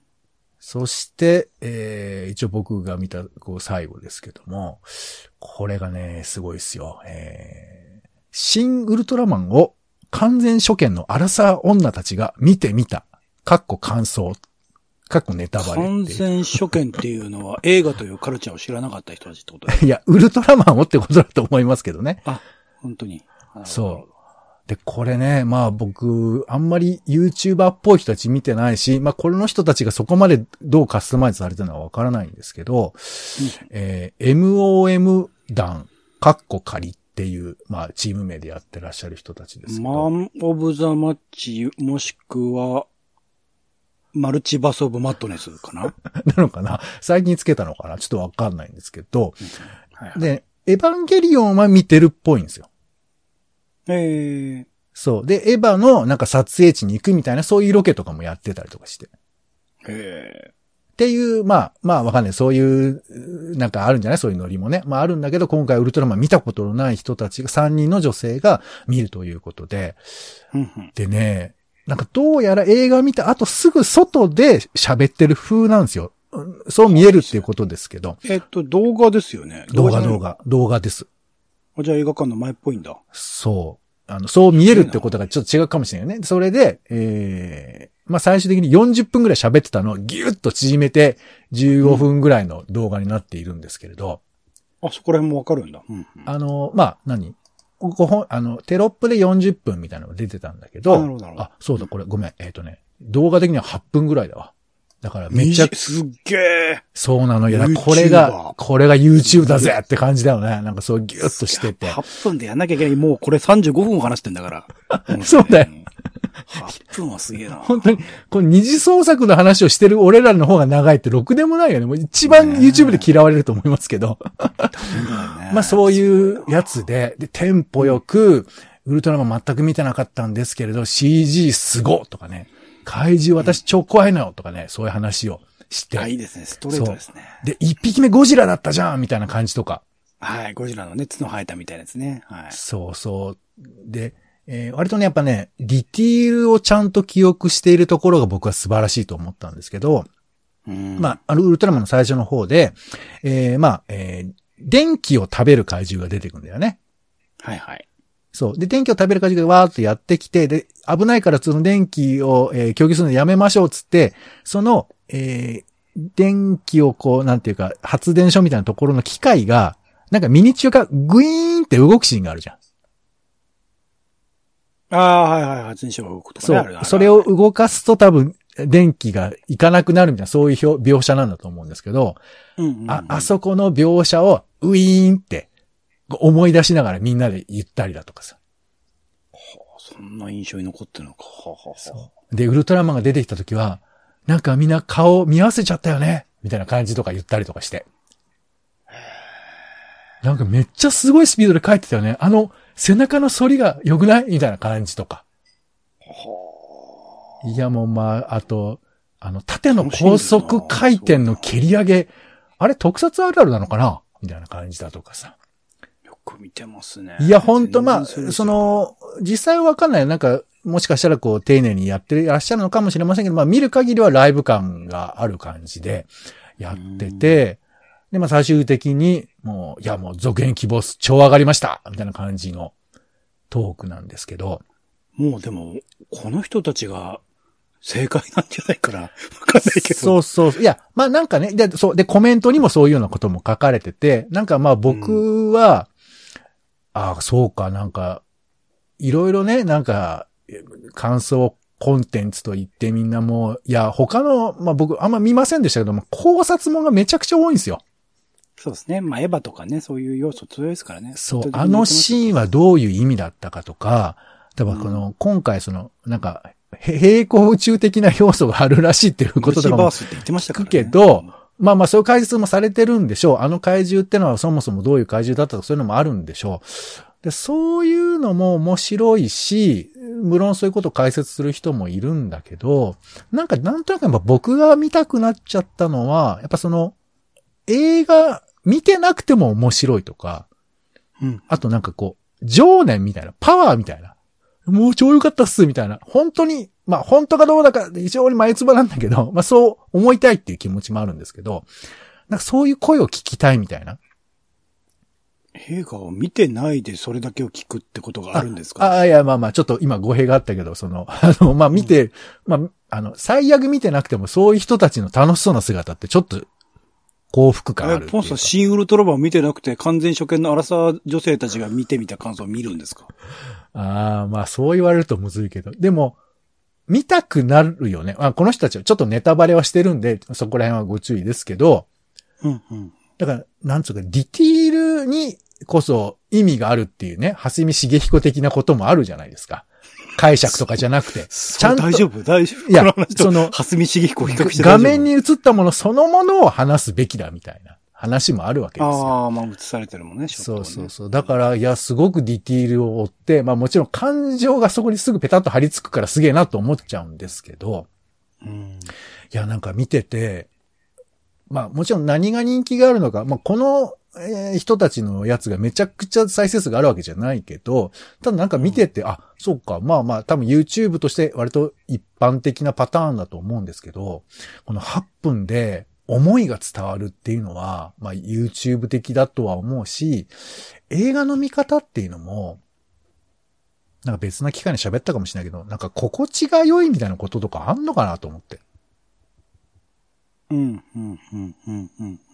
B: そして、えー、一応僕が見た、こう、最後ですけども、これがね、すごいですよ。えー、新ウルトラマンを完全初見のアラサー女たちが見てみた。かっこ感想。かっこネタバレ
A: 完。全初見っていうのは映画というカルチャーを知らなかった人たちってこと。
B: いや、ウルトラマンをってことだと思いますけどね。
A: あ、本当に。
B: そう。で、これね、まあ僕、あんまり YouTuber っぽい人たち見てないし、まあこれの人たちがそこまでどうカスタマイズされてるのはわからないんですけど、えー MOM 団、カッコ仮っていう、まあチーム名でやってらっしゃる人たちですけ
A: マ
B: ど、
A: ン・オブ・ザ・マッチ、もしくは、マルチバス・オブ・マットネスかな？
B: なのかな？最近つけたのかな？ちょっとわかんないんですけど、
A: はいはい。
B: で、エヴァンゲリオンは見てるっぽいんですよ。
A: えー、
B: そう。で、エヴァのなんか撮影地に行くみたいな、そういうロケとかもやってたりとかして。
A: え
B: っていう、まあ、まあわかんない。そういう、なんかあるんじゃない？そういうノリもね。まああるんだけど、今回ウルトラマン見たことのない人たちが、3人の女性が見るということで。でね、なんかどうやら映画を見た後すぐ外で喋ってる風なんですよ。うんそう見えるっていうことですけど。
A: えっと、動画ですよね。
B: 動画動。画、動画です。
A: あじゃあ映画館の前っぽいんだ。
B: そう。あの、そう見えるってことがちょっと違うかもしれないよね。それで、ええまあ最終的に40分ぐらい喋ってたのをギュッと縮めて15分ぐらいの動画になっているんですけれど、
A: あ、そこら辺もわかるんだ。うん、うん。
B: あの、まあ何？ここ本、あの、テロップで40分みたいなのが出てたんだけ
A: あ
B: ど、
A: なるほどなるほど
B: あ、そうだ、これごめん。えっ、とね、動画的には8分ぐらいだわ。だからめっちゃ
A: すっげえ。
B: そうなのよ。これが、これが YouTube だぜって感じだよね。なんかそうギュッとしてて。
A: 8分でやんなきゃいけない。もうこれ35分話してんだから。
B: そうだよ。
A: 8分はすげえな。
B: 本当に、この二次創作の話をしてる俺らの方が長いってろくでもないよね。もう一番 YouTube で嫌われると思いますけど。
A: ま
B: まあそういうやつで、で、テンポよく、ウルトラマン全く見てなかったんですけれど、CG すごとかね、怪獣私超怖いのよとかね、そういう話をして。
A: あ、いいですね。ストレートですね。
B: で、一匹目ゴジラだったじゃんみたいな感じとか。
A: はい。ゴジラのね、角生えたみたいなやつね。はい。
B: そうそう。で、えー割とね、やっぱね、ディティールをちゃんと記憶しているところが僕は素晴らしいと思ったんですけど、
A: うん
B: まあ、あの、ウルトラマンの最初の方で、えーまあ、えー電気を食べる怪獣が出てくるんだよね。
A: はいはい。
B: そう。で、電気を食べる怪獣がわーっとやってきて、で、危ないからその電気を、えー供給するのやめましょうっつって、その、えー電気をこう、なんていうか、発電所みたいなところの機械が、なんかミニチュアがグイーンって動くシーンがあるじゃん。
A: ああ、はいはい。発電所が動くとか
B: そ
A: ね。あるあ
B: う。
A: る
B: それを動かすと多分、電気がいかなくなるみたいな、そういう表描写なんだと思うんですけど、
A: うんうんうん
B: あ、あそこの描写をウィーンって思い出しながらみんなで言ったりだとかさ。
A: そんな印象に残ってるのか。ははは
B: で、ウルトラマンが出てきた時は、なんかみんな顔見合わせちゃったよねみたいな感じとか言ったりとかして。なんかめっちゃすごいスピードで帰ってたよね。あの背中の反りが良くない？みたいな感じとか。いやもうまあ、あと、あの、縦の高速回転の蹴り上げ、あれ特撮あるあるなのかな？みたいな感じだとかさ。
A: よく見てますね。
B: いや、ほんと、まあ、そ、の、実際はわかんない。なんか、もしかしたらこう、丁寧にやってらっしゃるのかもしれませんけど、まあ、見る限りはライブ感がある感じでやってて、で、まあ、最終的に、もう、いや、もう、続編希望す超上がりましたみたいな感じのトークなんですけど、
A: もうでも、この人たちが正解なんじゃないかな。わかんないけど。
B: そうそう。いや、まあなんかね、で、そう、で、コメントにもそういうようなことも書かれてて、なんかまあ僕は、ああ、そうか、なんか、いろいろね、なんか、え感想コンテンツと言ってみんなもう、いや、他の、まあ僕あんま見ませんでしたけども、考察もんがめちゃくちゃ多いんですよ。
A: そうですね。まあ、エヴァとかね、そういう要素強いですからね。
B: そう、あのシーンはどういう意味だったかとか、例えばこの、今回その、なんか、へ平行宇宙的な要素があるらしいっていうこととかも。聞くけどまあまあそういう解説もされてるんでしょう。あの怪獣ってのはそもそもどういう怪獣だったとかそういうのもあるんでしょう。で、そういうのも面白いし、無論そういうことを解説する人もいるんだけど、なんかなんとなくやっぱ僕が見たくなっちゃったのは、やっぱその、映画見てなくても面白いとか、
A: うん。
B: あとなんかこう、情念みたいな、パワーみたいな。もう超良かったっす、みたいな。本当に、まあ本当かどうだか非常に前つばなんだけど、まあそう思いたいっていう気持ちもあるんですけど、なんかそういう声を聞きたいみたいな。
A: 映画を見てないでそれだけを聞くってことがあるんですか？
B: ああ、いや、まあまあ、ちょっと今語弊があったけど、その、あの、まあ見て、まあ、あの、最悪見てなくてもそういう人たちの楽しそうな姿ってちょっと幸福感ある
A: ポンさん、シン・ウルトラマンを見てなくて、完全初見のアラサー女性たちが見てみた感想を見るんですか？
B: ああ、まあそう言われるとむずいけど。でも、見たくなるよね。あこの人たちはちょっとネタバレはしてるんで、そこら辺はご注意ですけど、
A: うんうん。
B: だから、なんつうか、ディティールにこそ意味があるっていうね、蓮見茂彦的なこともあるじゃないですか。解釈とかじゃなくて。ちゃんと
A: 大丈夫？大丈夫？
B: いやその
A: 蓮見茂彦を比較して
B: 画面に映ったものそのものを話すべきだみたいな話もあるわけですよ。
A: ああ、まあ映されてるもんね、ショット
B: そうそうそう。だから、いや、すごくディティールを追って、まあもちろん感情がそこにすぐペタッと張り付くからすげえなと思っちゃうんですけど、
A: うん。
B: いや、なんか見てて、まあもちろん何が人気があるのか、まあこの、えー人たちのやつがめちゃくちゃ再生数があるわけじゃないけど、ただなんか見てて、あ、そうか、まあまあ多分 YouTube として割と一般的なパターンだと思うんですけど、この8分で思いが伝わるっていうのは、まあ YouTube 的だとは思うし、映画の見方っていうのも、なんか別な機会に喋ったかもしれないけど、なんか心地が良いみたいなこととかあんのかなと思って。
A: うん、うん、うん、うん、うん。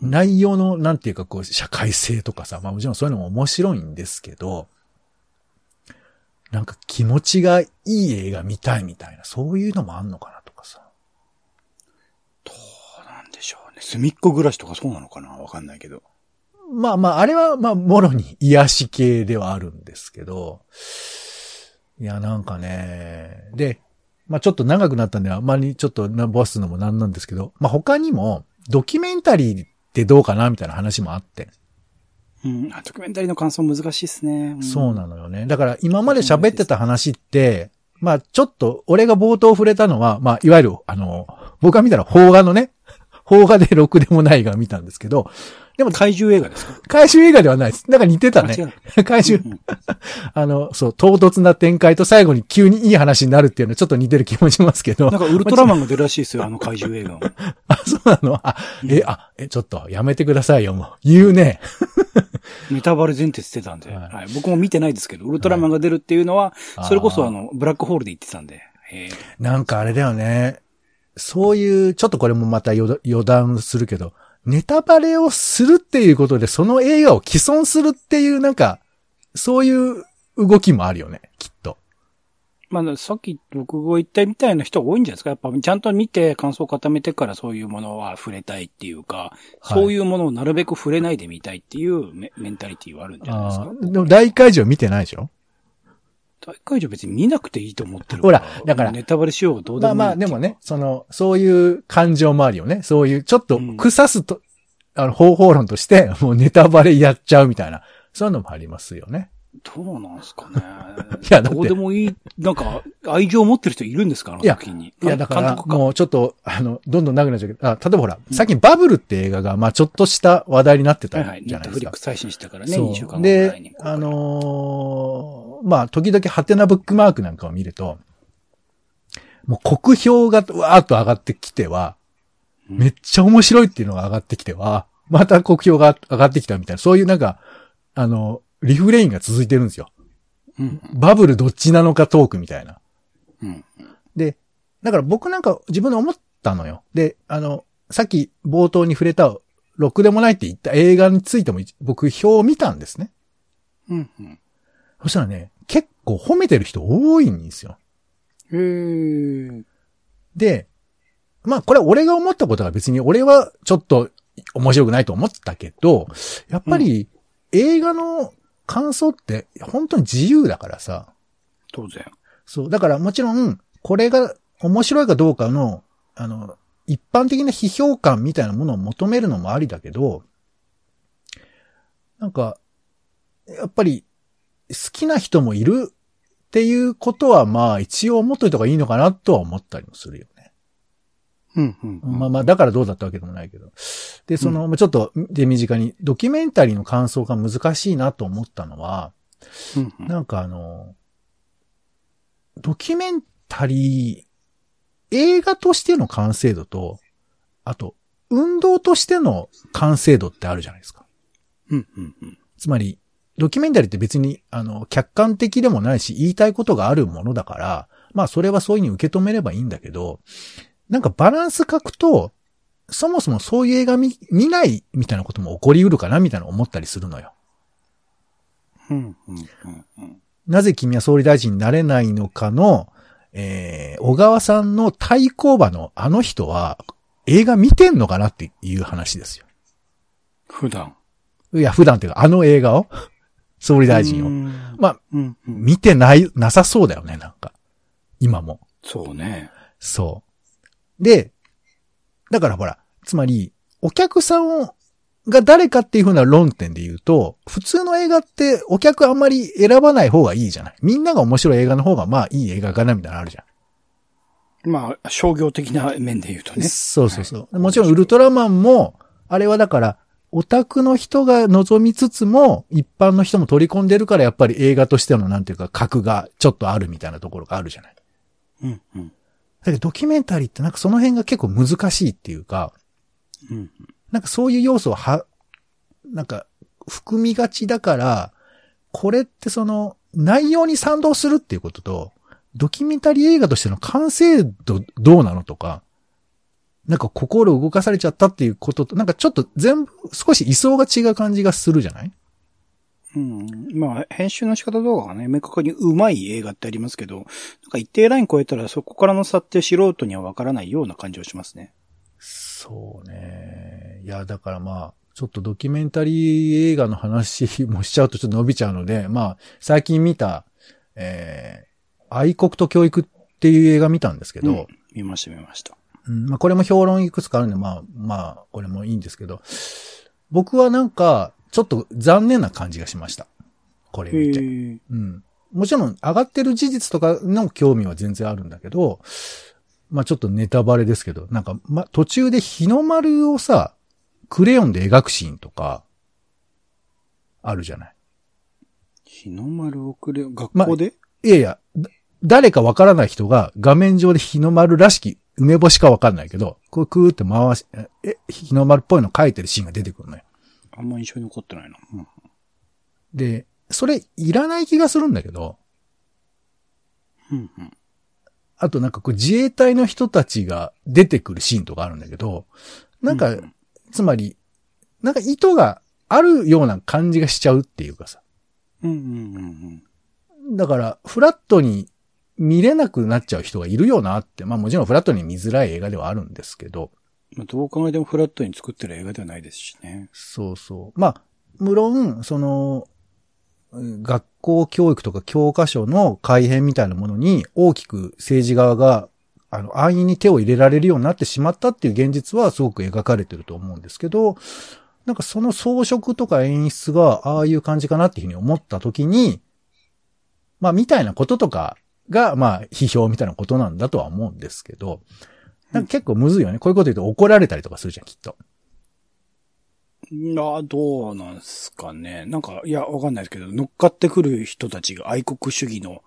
B: 内容の、なんていうかこう、社会性とかさ、まあもちろんそういうのも面白いんですけど、なんか気持ちがいい映画見たいみたいな、そういうのもあんのかなとかさ。
A: どうなんでしょうね。隅っこ暮らしとかそうなのかな？わかんないけど。
B: まあまあ、あれはまあ、もろに癒し系ではあるんですけど、いや、なんかね、で、まあちょっと長くなったんで、あんまりちょっとなボスのもなんなんですけど、まあ他にも、ドキュメンタリーってどうかなみたいな話もあって。
A: うん。あドキュメンタリーの感想難しいっすね。ん
B: そうなのよね。だから今まで喋ってた話って、まあちょっと、俺が冒頭触れたのは、まあいわゆる、あの、僕が見たら邦画のね、邦画でろくでもないが見たんですけど、でも
A: 怪獣映画ですか？
B: 回収映画ではないです。なんか似てたね
A: う。
B: 回収
A: う、ん
B: あの、そう、唐突な展開と最後に急にいい話になるっていうのはちょっと似てる気もしますけど。
A: なんかウルトラマンが出るらしいですよ、あの 怪獣映画も。
B: あ、そうなの？あ、え、あ、え、ちょっとやめてくださいよ、もう。言うね。
A: ネタバレ前提してたんで、
B: は
A: はいい僕も見てないですけど、ウルトラマンが出るっていうのは、
B: はい
A: それこそあの、ブラックホールで言ってたんで。えー
B: なんかあれだよね。そういう、ちょっとこれもまた余余談するけど、ネタバレをするっていうことで、その映画を既存するっていう、なんか、そういう動きもあるよね、きっと。
A: まあ、さっき僕が言ったみたいな人が多いんじゃないですか。やっぱちゃんと見て感想を固めてからそういうものは触れたいっていうか、
B: はい
A: そういうものをなるべく触れないで見たいっていうメメンタリティはあるんじゃないですか
B: でも大会場見てないでしょ？
A: 大会場別に見なくていいと思ってる
B: ほらだから
A: ネタバレしようがどうでもいい
B: まあまあ、でもね、その、そういう感情もあるよね。そういう、ちょっと
A: うん
B: 腐すと、あの、方法論として、もうネタバレやっちゃうみたいな、そういうのもありますよね。
A: どうなんすかね。
B: いや
A: どうでもいい、なんか、愛情を持ってる人いるんですかあの
B: いや
A: 作品に。
B: いや、だから、もうちょっと、あの、どんどん長くなっちゃうけど、あ、例えばほら、最近バブルって映画が、まあちょっとした話題になってた
A: はいはい。ネッ
B: じゃないですか。
A: トフリックス配信したからね、
B: そう
A: 2週間後ぐらいに
B: で。、あのーまあ、時々ハテナブックマークなんかを見ると、もう国評がわーっと上がってきては、
A: うん
B: めっちゃ面白いっていうのが上がってきては、また国評が上がってきたみたいな、そういうなんか、あの、リフレインが続いてるんですよ。
A: うん。
B: バブルどっちなのかトークみたいな。
A: うん。
B: で、だから僕なんか自分で思ったのよ。で、あの、さっき冒頭に触れた、ろくでもないって言った映画についても僕表を見たんですね。
A: うん。うん。
B: そしたらね、結構褒めてる人多いんですよ。
A: へー。
B: で、まあこれ俺が思ったことは別に俺はちょっと面白くないと思ったけど、やっぱり映画の感想って本当に自由だからさ。
A: 当然。
B: そう。だからもちろん、これが面白いかどうかの、あの、一般的な批評感みたいなものを求めるのもありだけど、なんか、やっぱり、好きな人もいるっていうことはまあ一応思っといた方がいいのかなとは思ったりもするよね。
A: うん。うん。
B: まあまあ、だからどうだったわけでもないけど。で、その、ちょっと手短に、ドキュメンタリーの感想が難しいなと思ったのは、
A: うん。うん。
B: なんかあの、ドキュメンタリー、映画としての完成度と、あと、運動としての完成度ってあるじゃないですか。
A: うん。うん。うん。
B: つまり、ドキュメンタリーって別に、あの、客観的でもないし、言いたいことがあるものだから、まあ、それはそういうふうに受け止めればいいんだけど、なんかバランス書くと、そもそもそういう映画見、見ないみたいなことも起こりうるかなみたいな思ったりするのよ。
A: うん。うん。うん。うん。
B: なぜ君は総理大臣になれないのかの、えー、小川さんの対抗馬のあの人は、映画見てんのかなっていう話ですよ。
A: 普段。
B: いや、普段っていうか、あの映画を 総理大臣を。
A: を
B: まあ、
A: うん。うん。
B: 見てない、なさそうだよね、なんか。今も。
A: そうね。
B: そう。で、だからほら、つまり、お客さんを、が誰かっていう風な論点で言うと、普通の映画ってお客あんまり選ばない方がいいじゃない。みんなが面白い映画の方がまあいい映画かなみたいなのあるじゃん。
A: まあ、商業的な面で言うとね。
B: そうそうそう。もちろんウルトラマンも、あれはだから、オタクの人が望みつつも、一般の人も取り込んでるから、やっぱり映画としてのなんていうか、格がちょっとあるみたいなところがあるじゃない。
A: うん、うん。
B: だけどドキュメンタリーってなんかその辺が結構難しいっていうか、
A: うん。
B: なんかそういう要素をは、なんか含みがちだから、これってその内容に賛同するっていうことと、ドキュメンタリー映画としての完成度どうなのとか、なんか心動かされちゃったっていうことと、なんかちょっと全部少し位相が違う感じがするじゃない？
A: うん。まあ、編集の仕方とかがね、明確に上手い映画ってありますけど、なんか一定ライン超えたらそこからの差って素人にはわからないような感じをしますね。
B: そうね。いや、だからまあ、ちょっとドキュメンタリー映画の話もしちゃうとちょっと伸びちゃうので、まあ、最近見た、えー、愛国と教育っていう映画見たんですけど、
A: うん見ました見ました。
B: うんまあこれも評論いくつかあるんで、まあ、まあ、これもいいんですけど、僕はなんか、ちょっと残念な感じがしました。これ
A: へ
B: 見て。
A: え。
B: うん。もちろん上がってる事実とかの興味は全然あるんだけど、まあちょっとネタバレですけど、なんか、ま、途中で日の丸をさ、クレヨンで描くシーンとか、あるじゃない。
A: 日の丸をくれ、学校で、
B: いやいや、だ誰かわからない人が画面上で日の丸らしき梅干しかわかんないけど、こうクーって回し、え、日の丸っぽいの書いてるシーンが出てくるのよ。
A: あんま印象に残ってないな。うん。
B: で、それいらない気がするんだけど、
A: うん、うん。
B: あとなんかこう自衛隊の人たちが出てくるシーンとかあるんだけど、なんか、
A: うん
B: つまり、なんか意図があるような感じがしちゃうっていうかさ。
A: うん、うん、うんうん。
B: だから、フラットに見れなくなっちゃう人がいるよなって、まあもちろんフラットに見づらい映画ではあるんですけど、
A: まあ、どう考えてもフラットに作ってる映画ではないですしね。
B: そうそう。まあ、無論、その、学校教育とか教科書の改変みたいなものに大きく政治側が、あの、安易に手を入れられるようになってしまったっていう現実はすごく描かれてると思うんですけど、なんかその装飾とか演出がああいう感じかなっていうふうに思った時に、まあみたいなこととかが、まあ批評みたいなことなんだとは思うんですけど、なんか結構むずいよね。こういうこと言うと怒られたりとかするじゃん、きっと。
A: あどうなんすかね。なんか、いや、わかんないですけど、乗っかってくる人たちが愛国主義の、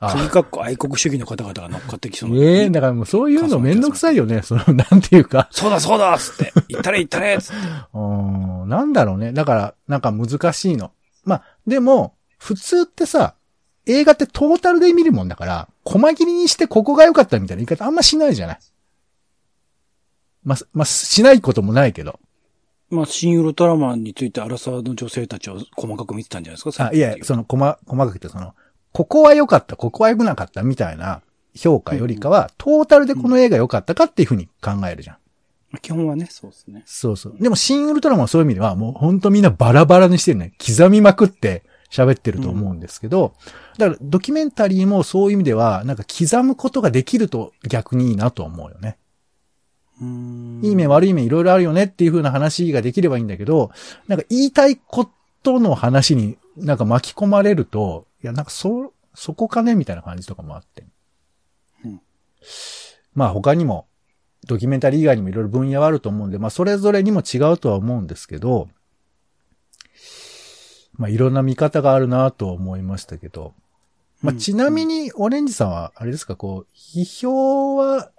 B: あ
A: 鍵かっこ愛国主義の方々が乗っかってきそうな。
B: ええだからもうそういうのめんどくさいよね。その、なんていうか。
A: そうだそうだっつって、行ったれ行ったれっつって。
B: うーん、なんだろうね。だから、なんか難しいの。まあ、でも、普通ってさ、映画ってトータルで見るもんだから、細切りにしてここが良かったみたいな言い方あんましないじゃない。まあ、まあ、しないこともないけど。
A: まあ、新ウルトラマンについてアラサーの女性たちを細かく見てたんじゃないですか？
B: あ、いや、その、細、細かくてその、ここは良かった、ここは良くなかったみたいな評価よりかは、トータルでこの映画良かったかっていうふうに考えるじゃん。
A: 基本はね、そうですね。
B: そうそう。でも、新ウルトラマンはそういう意味では、もう本当みんなバラバラにしてるね。刻みまくって喋ってると思うんですけど、だから、ドキュメンタリーもそういう意味では、なんか刻むことができると逆にいいなと思うよね。いい面悪い面いろいろあるよねっていう風な話ができればいいんだけど、なんか言いたいことの話になんか巻き込まれると、いや、なんかそ、そこかねみたいな感じとかもあって。
A: うん。
B: まあ他にも、ドキュメンタリー以外にもいろいろ分野はあると思うんで、まあそれぞれにも違うとは思うんですけど、まあいろんな見方があるなとは思いましたけど、まあ
A: うん。
B: ちなみにオレンジさんは、あれですか、こう、批評は、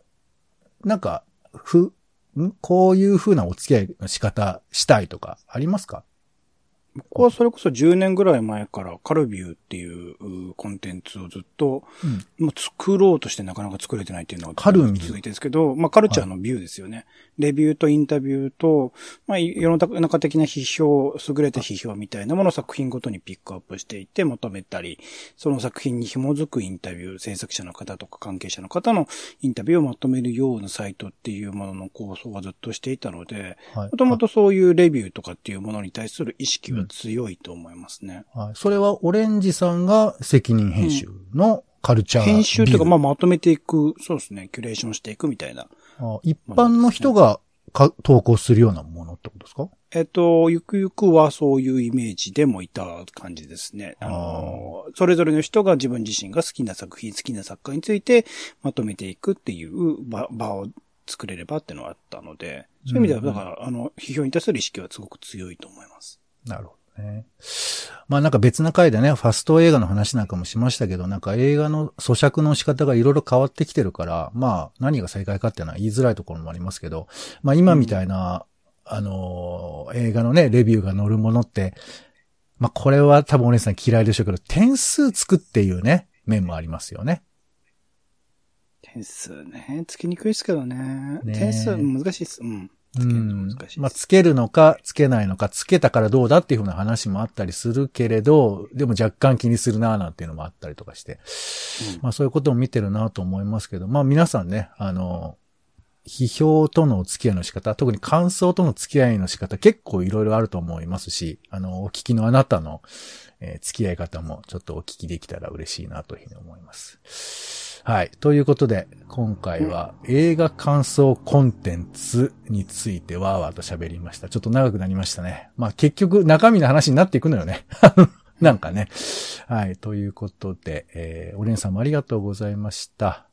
B: なんか、ふ、ん？こういう風なお付き合いの仕方したいとかありますか？
A: 僕はそれこそ10年ぐらい前からカルビューっていううコンテンツをずっと、
B: うん。
A: もう作ろうとしてなかなか作れてないっていうのが続いてるんですけど、まあカルチャーのビューですよね。レビューとインタビューと、まあ世の中的な批評、優れた批評みたいなものを作品ごとにピックアップしていってまとめたり、その作品に紐づくインタビュー、制作者の方とか関係者の方のインタビューをまとめるようなサイトっていうものの構想はずっとしていたので、
B: はい。
A: もともとそういうレビューとかっていうものに対する意識は強いと思いますね。
B: あはい。それはオレンジさんが責任編集のカルチャービュー。
A: 編集というか、まあ、まとめていく、そうですね、キュレーションしていくみたいな。
B: あ一般の人がか投稿するようなものってことですか？
A: えっと、ゆくゆくはそういうイメージでもいた感じですね。あの、それぞれの人が自分自身が好きな作品、好きな作家についてまとめていくっていう場場を作れればっていうのはあったので、そういう意味では、だから、あの、批評に対する意識はすごく強いと思います。
B: なるほどね。まあなんか別な回でね、ファスト映画の話なんかもしましたけど、なんか映画の咀嚼の仕方がいろいろ変わってきてるから、まあ何が正解かっていうのは言いづらいところもありますけど、まあ今みたいな、あのー映画のね、レビューが載るものって、まあこれは多分お姉さん嫌いでしょうけど、点数つくっていうね、面もありますよね。
A: 点数ね、つけにくいですけどね。
B: ね
A: 点数難しいです。うん。つけるの難しいです。
B: まあ、つけるのか、つけないのか、つけたからどうだっていうふうな話もあったりするけれど、でも若干気にするななんていうのもあったりとかして、
A: うん
B: まあそういうことも見てるなと思いますけど、まあ皆さんね、あの、批評とのお付き合いの仕方、特に感想との付き合いの仕方結構いろいろあると思いますし、あの、お聞きのあなたの、えー付き合い方もちょっとお聞きできたら嬉しいなというふうに思います。はい。ということで、今回は映画感想コンテンツについてわーわーと喋りました。ちょっと長くなりましたね。まあ結局中身の話になっていくのよね。なんかね。はい。ということで、えー、おれんさんもありがとうございました。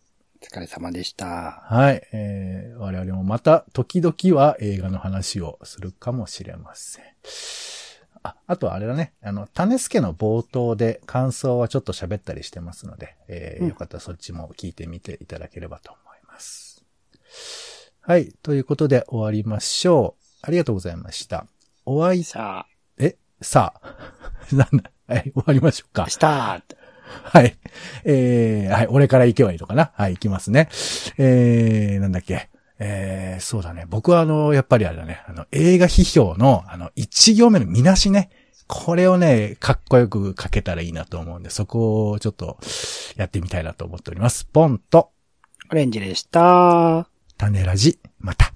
A: お疲れ様でした。
B: はい。えー、我々もまた時々は映画の話をするかもしれません。あ、あとはあれだね。あの、種助の冒頭で感想はちょっと喋ったりしてますので、えー
A: うん
B: よかったらそっちも聞いてみていただければと思います。はい。ということで終わりましょう。ありがとうございました。お会い、
A: さ
B: え、さあ。なんだ、はい、終わりましょうか
A: あ、。した
B: はい。えー、はい、俺から行けばいいのかな？はい、行きますね。えー、なんだっけ？えー、そうだね。僕はあの、やっぱりあれだね。あの、映画批評の、あの、一行目の見出しね。これをね、かっこよく書けたらいいなと思うんで、そこをちょっと、やってみたいなと思っております。ポンと、
A: オレンジでした。
B: 種ラジ、また。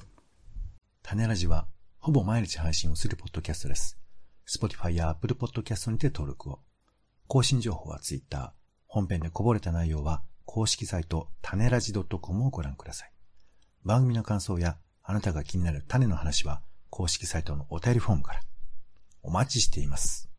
C: 種ラジは、ほぼ毎日配信をするポッドキャストです。Spotify や Apple Podcast にて登録を。更新情報は Twitter。本編でこぼれた内容は、公式サイト、種ラジ .com をご覧ください。番組の感想やあなたが気になる種の話は公式サイトのお便りフォームからお待ちしています。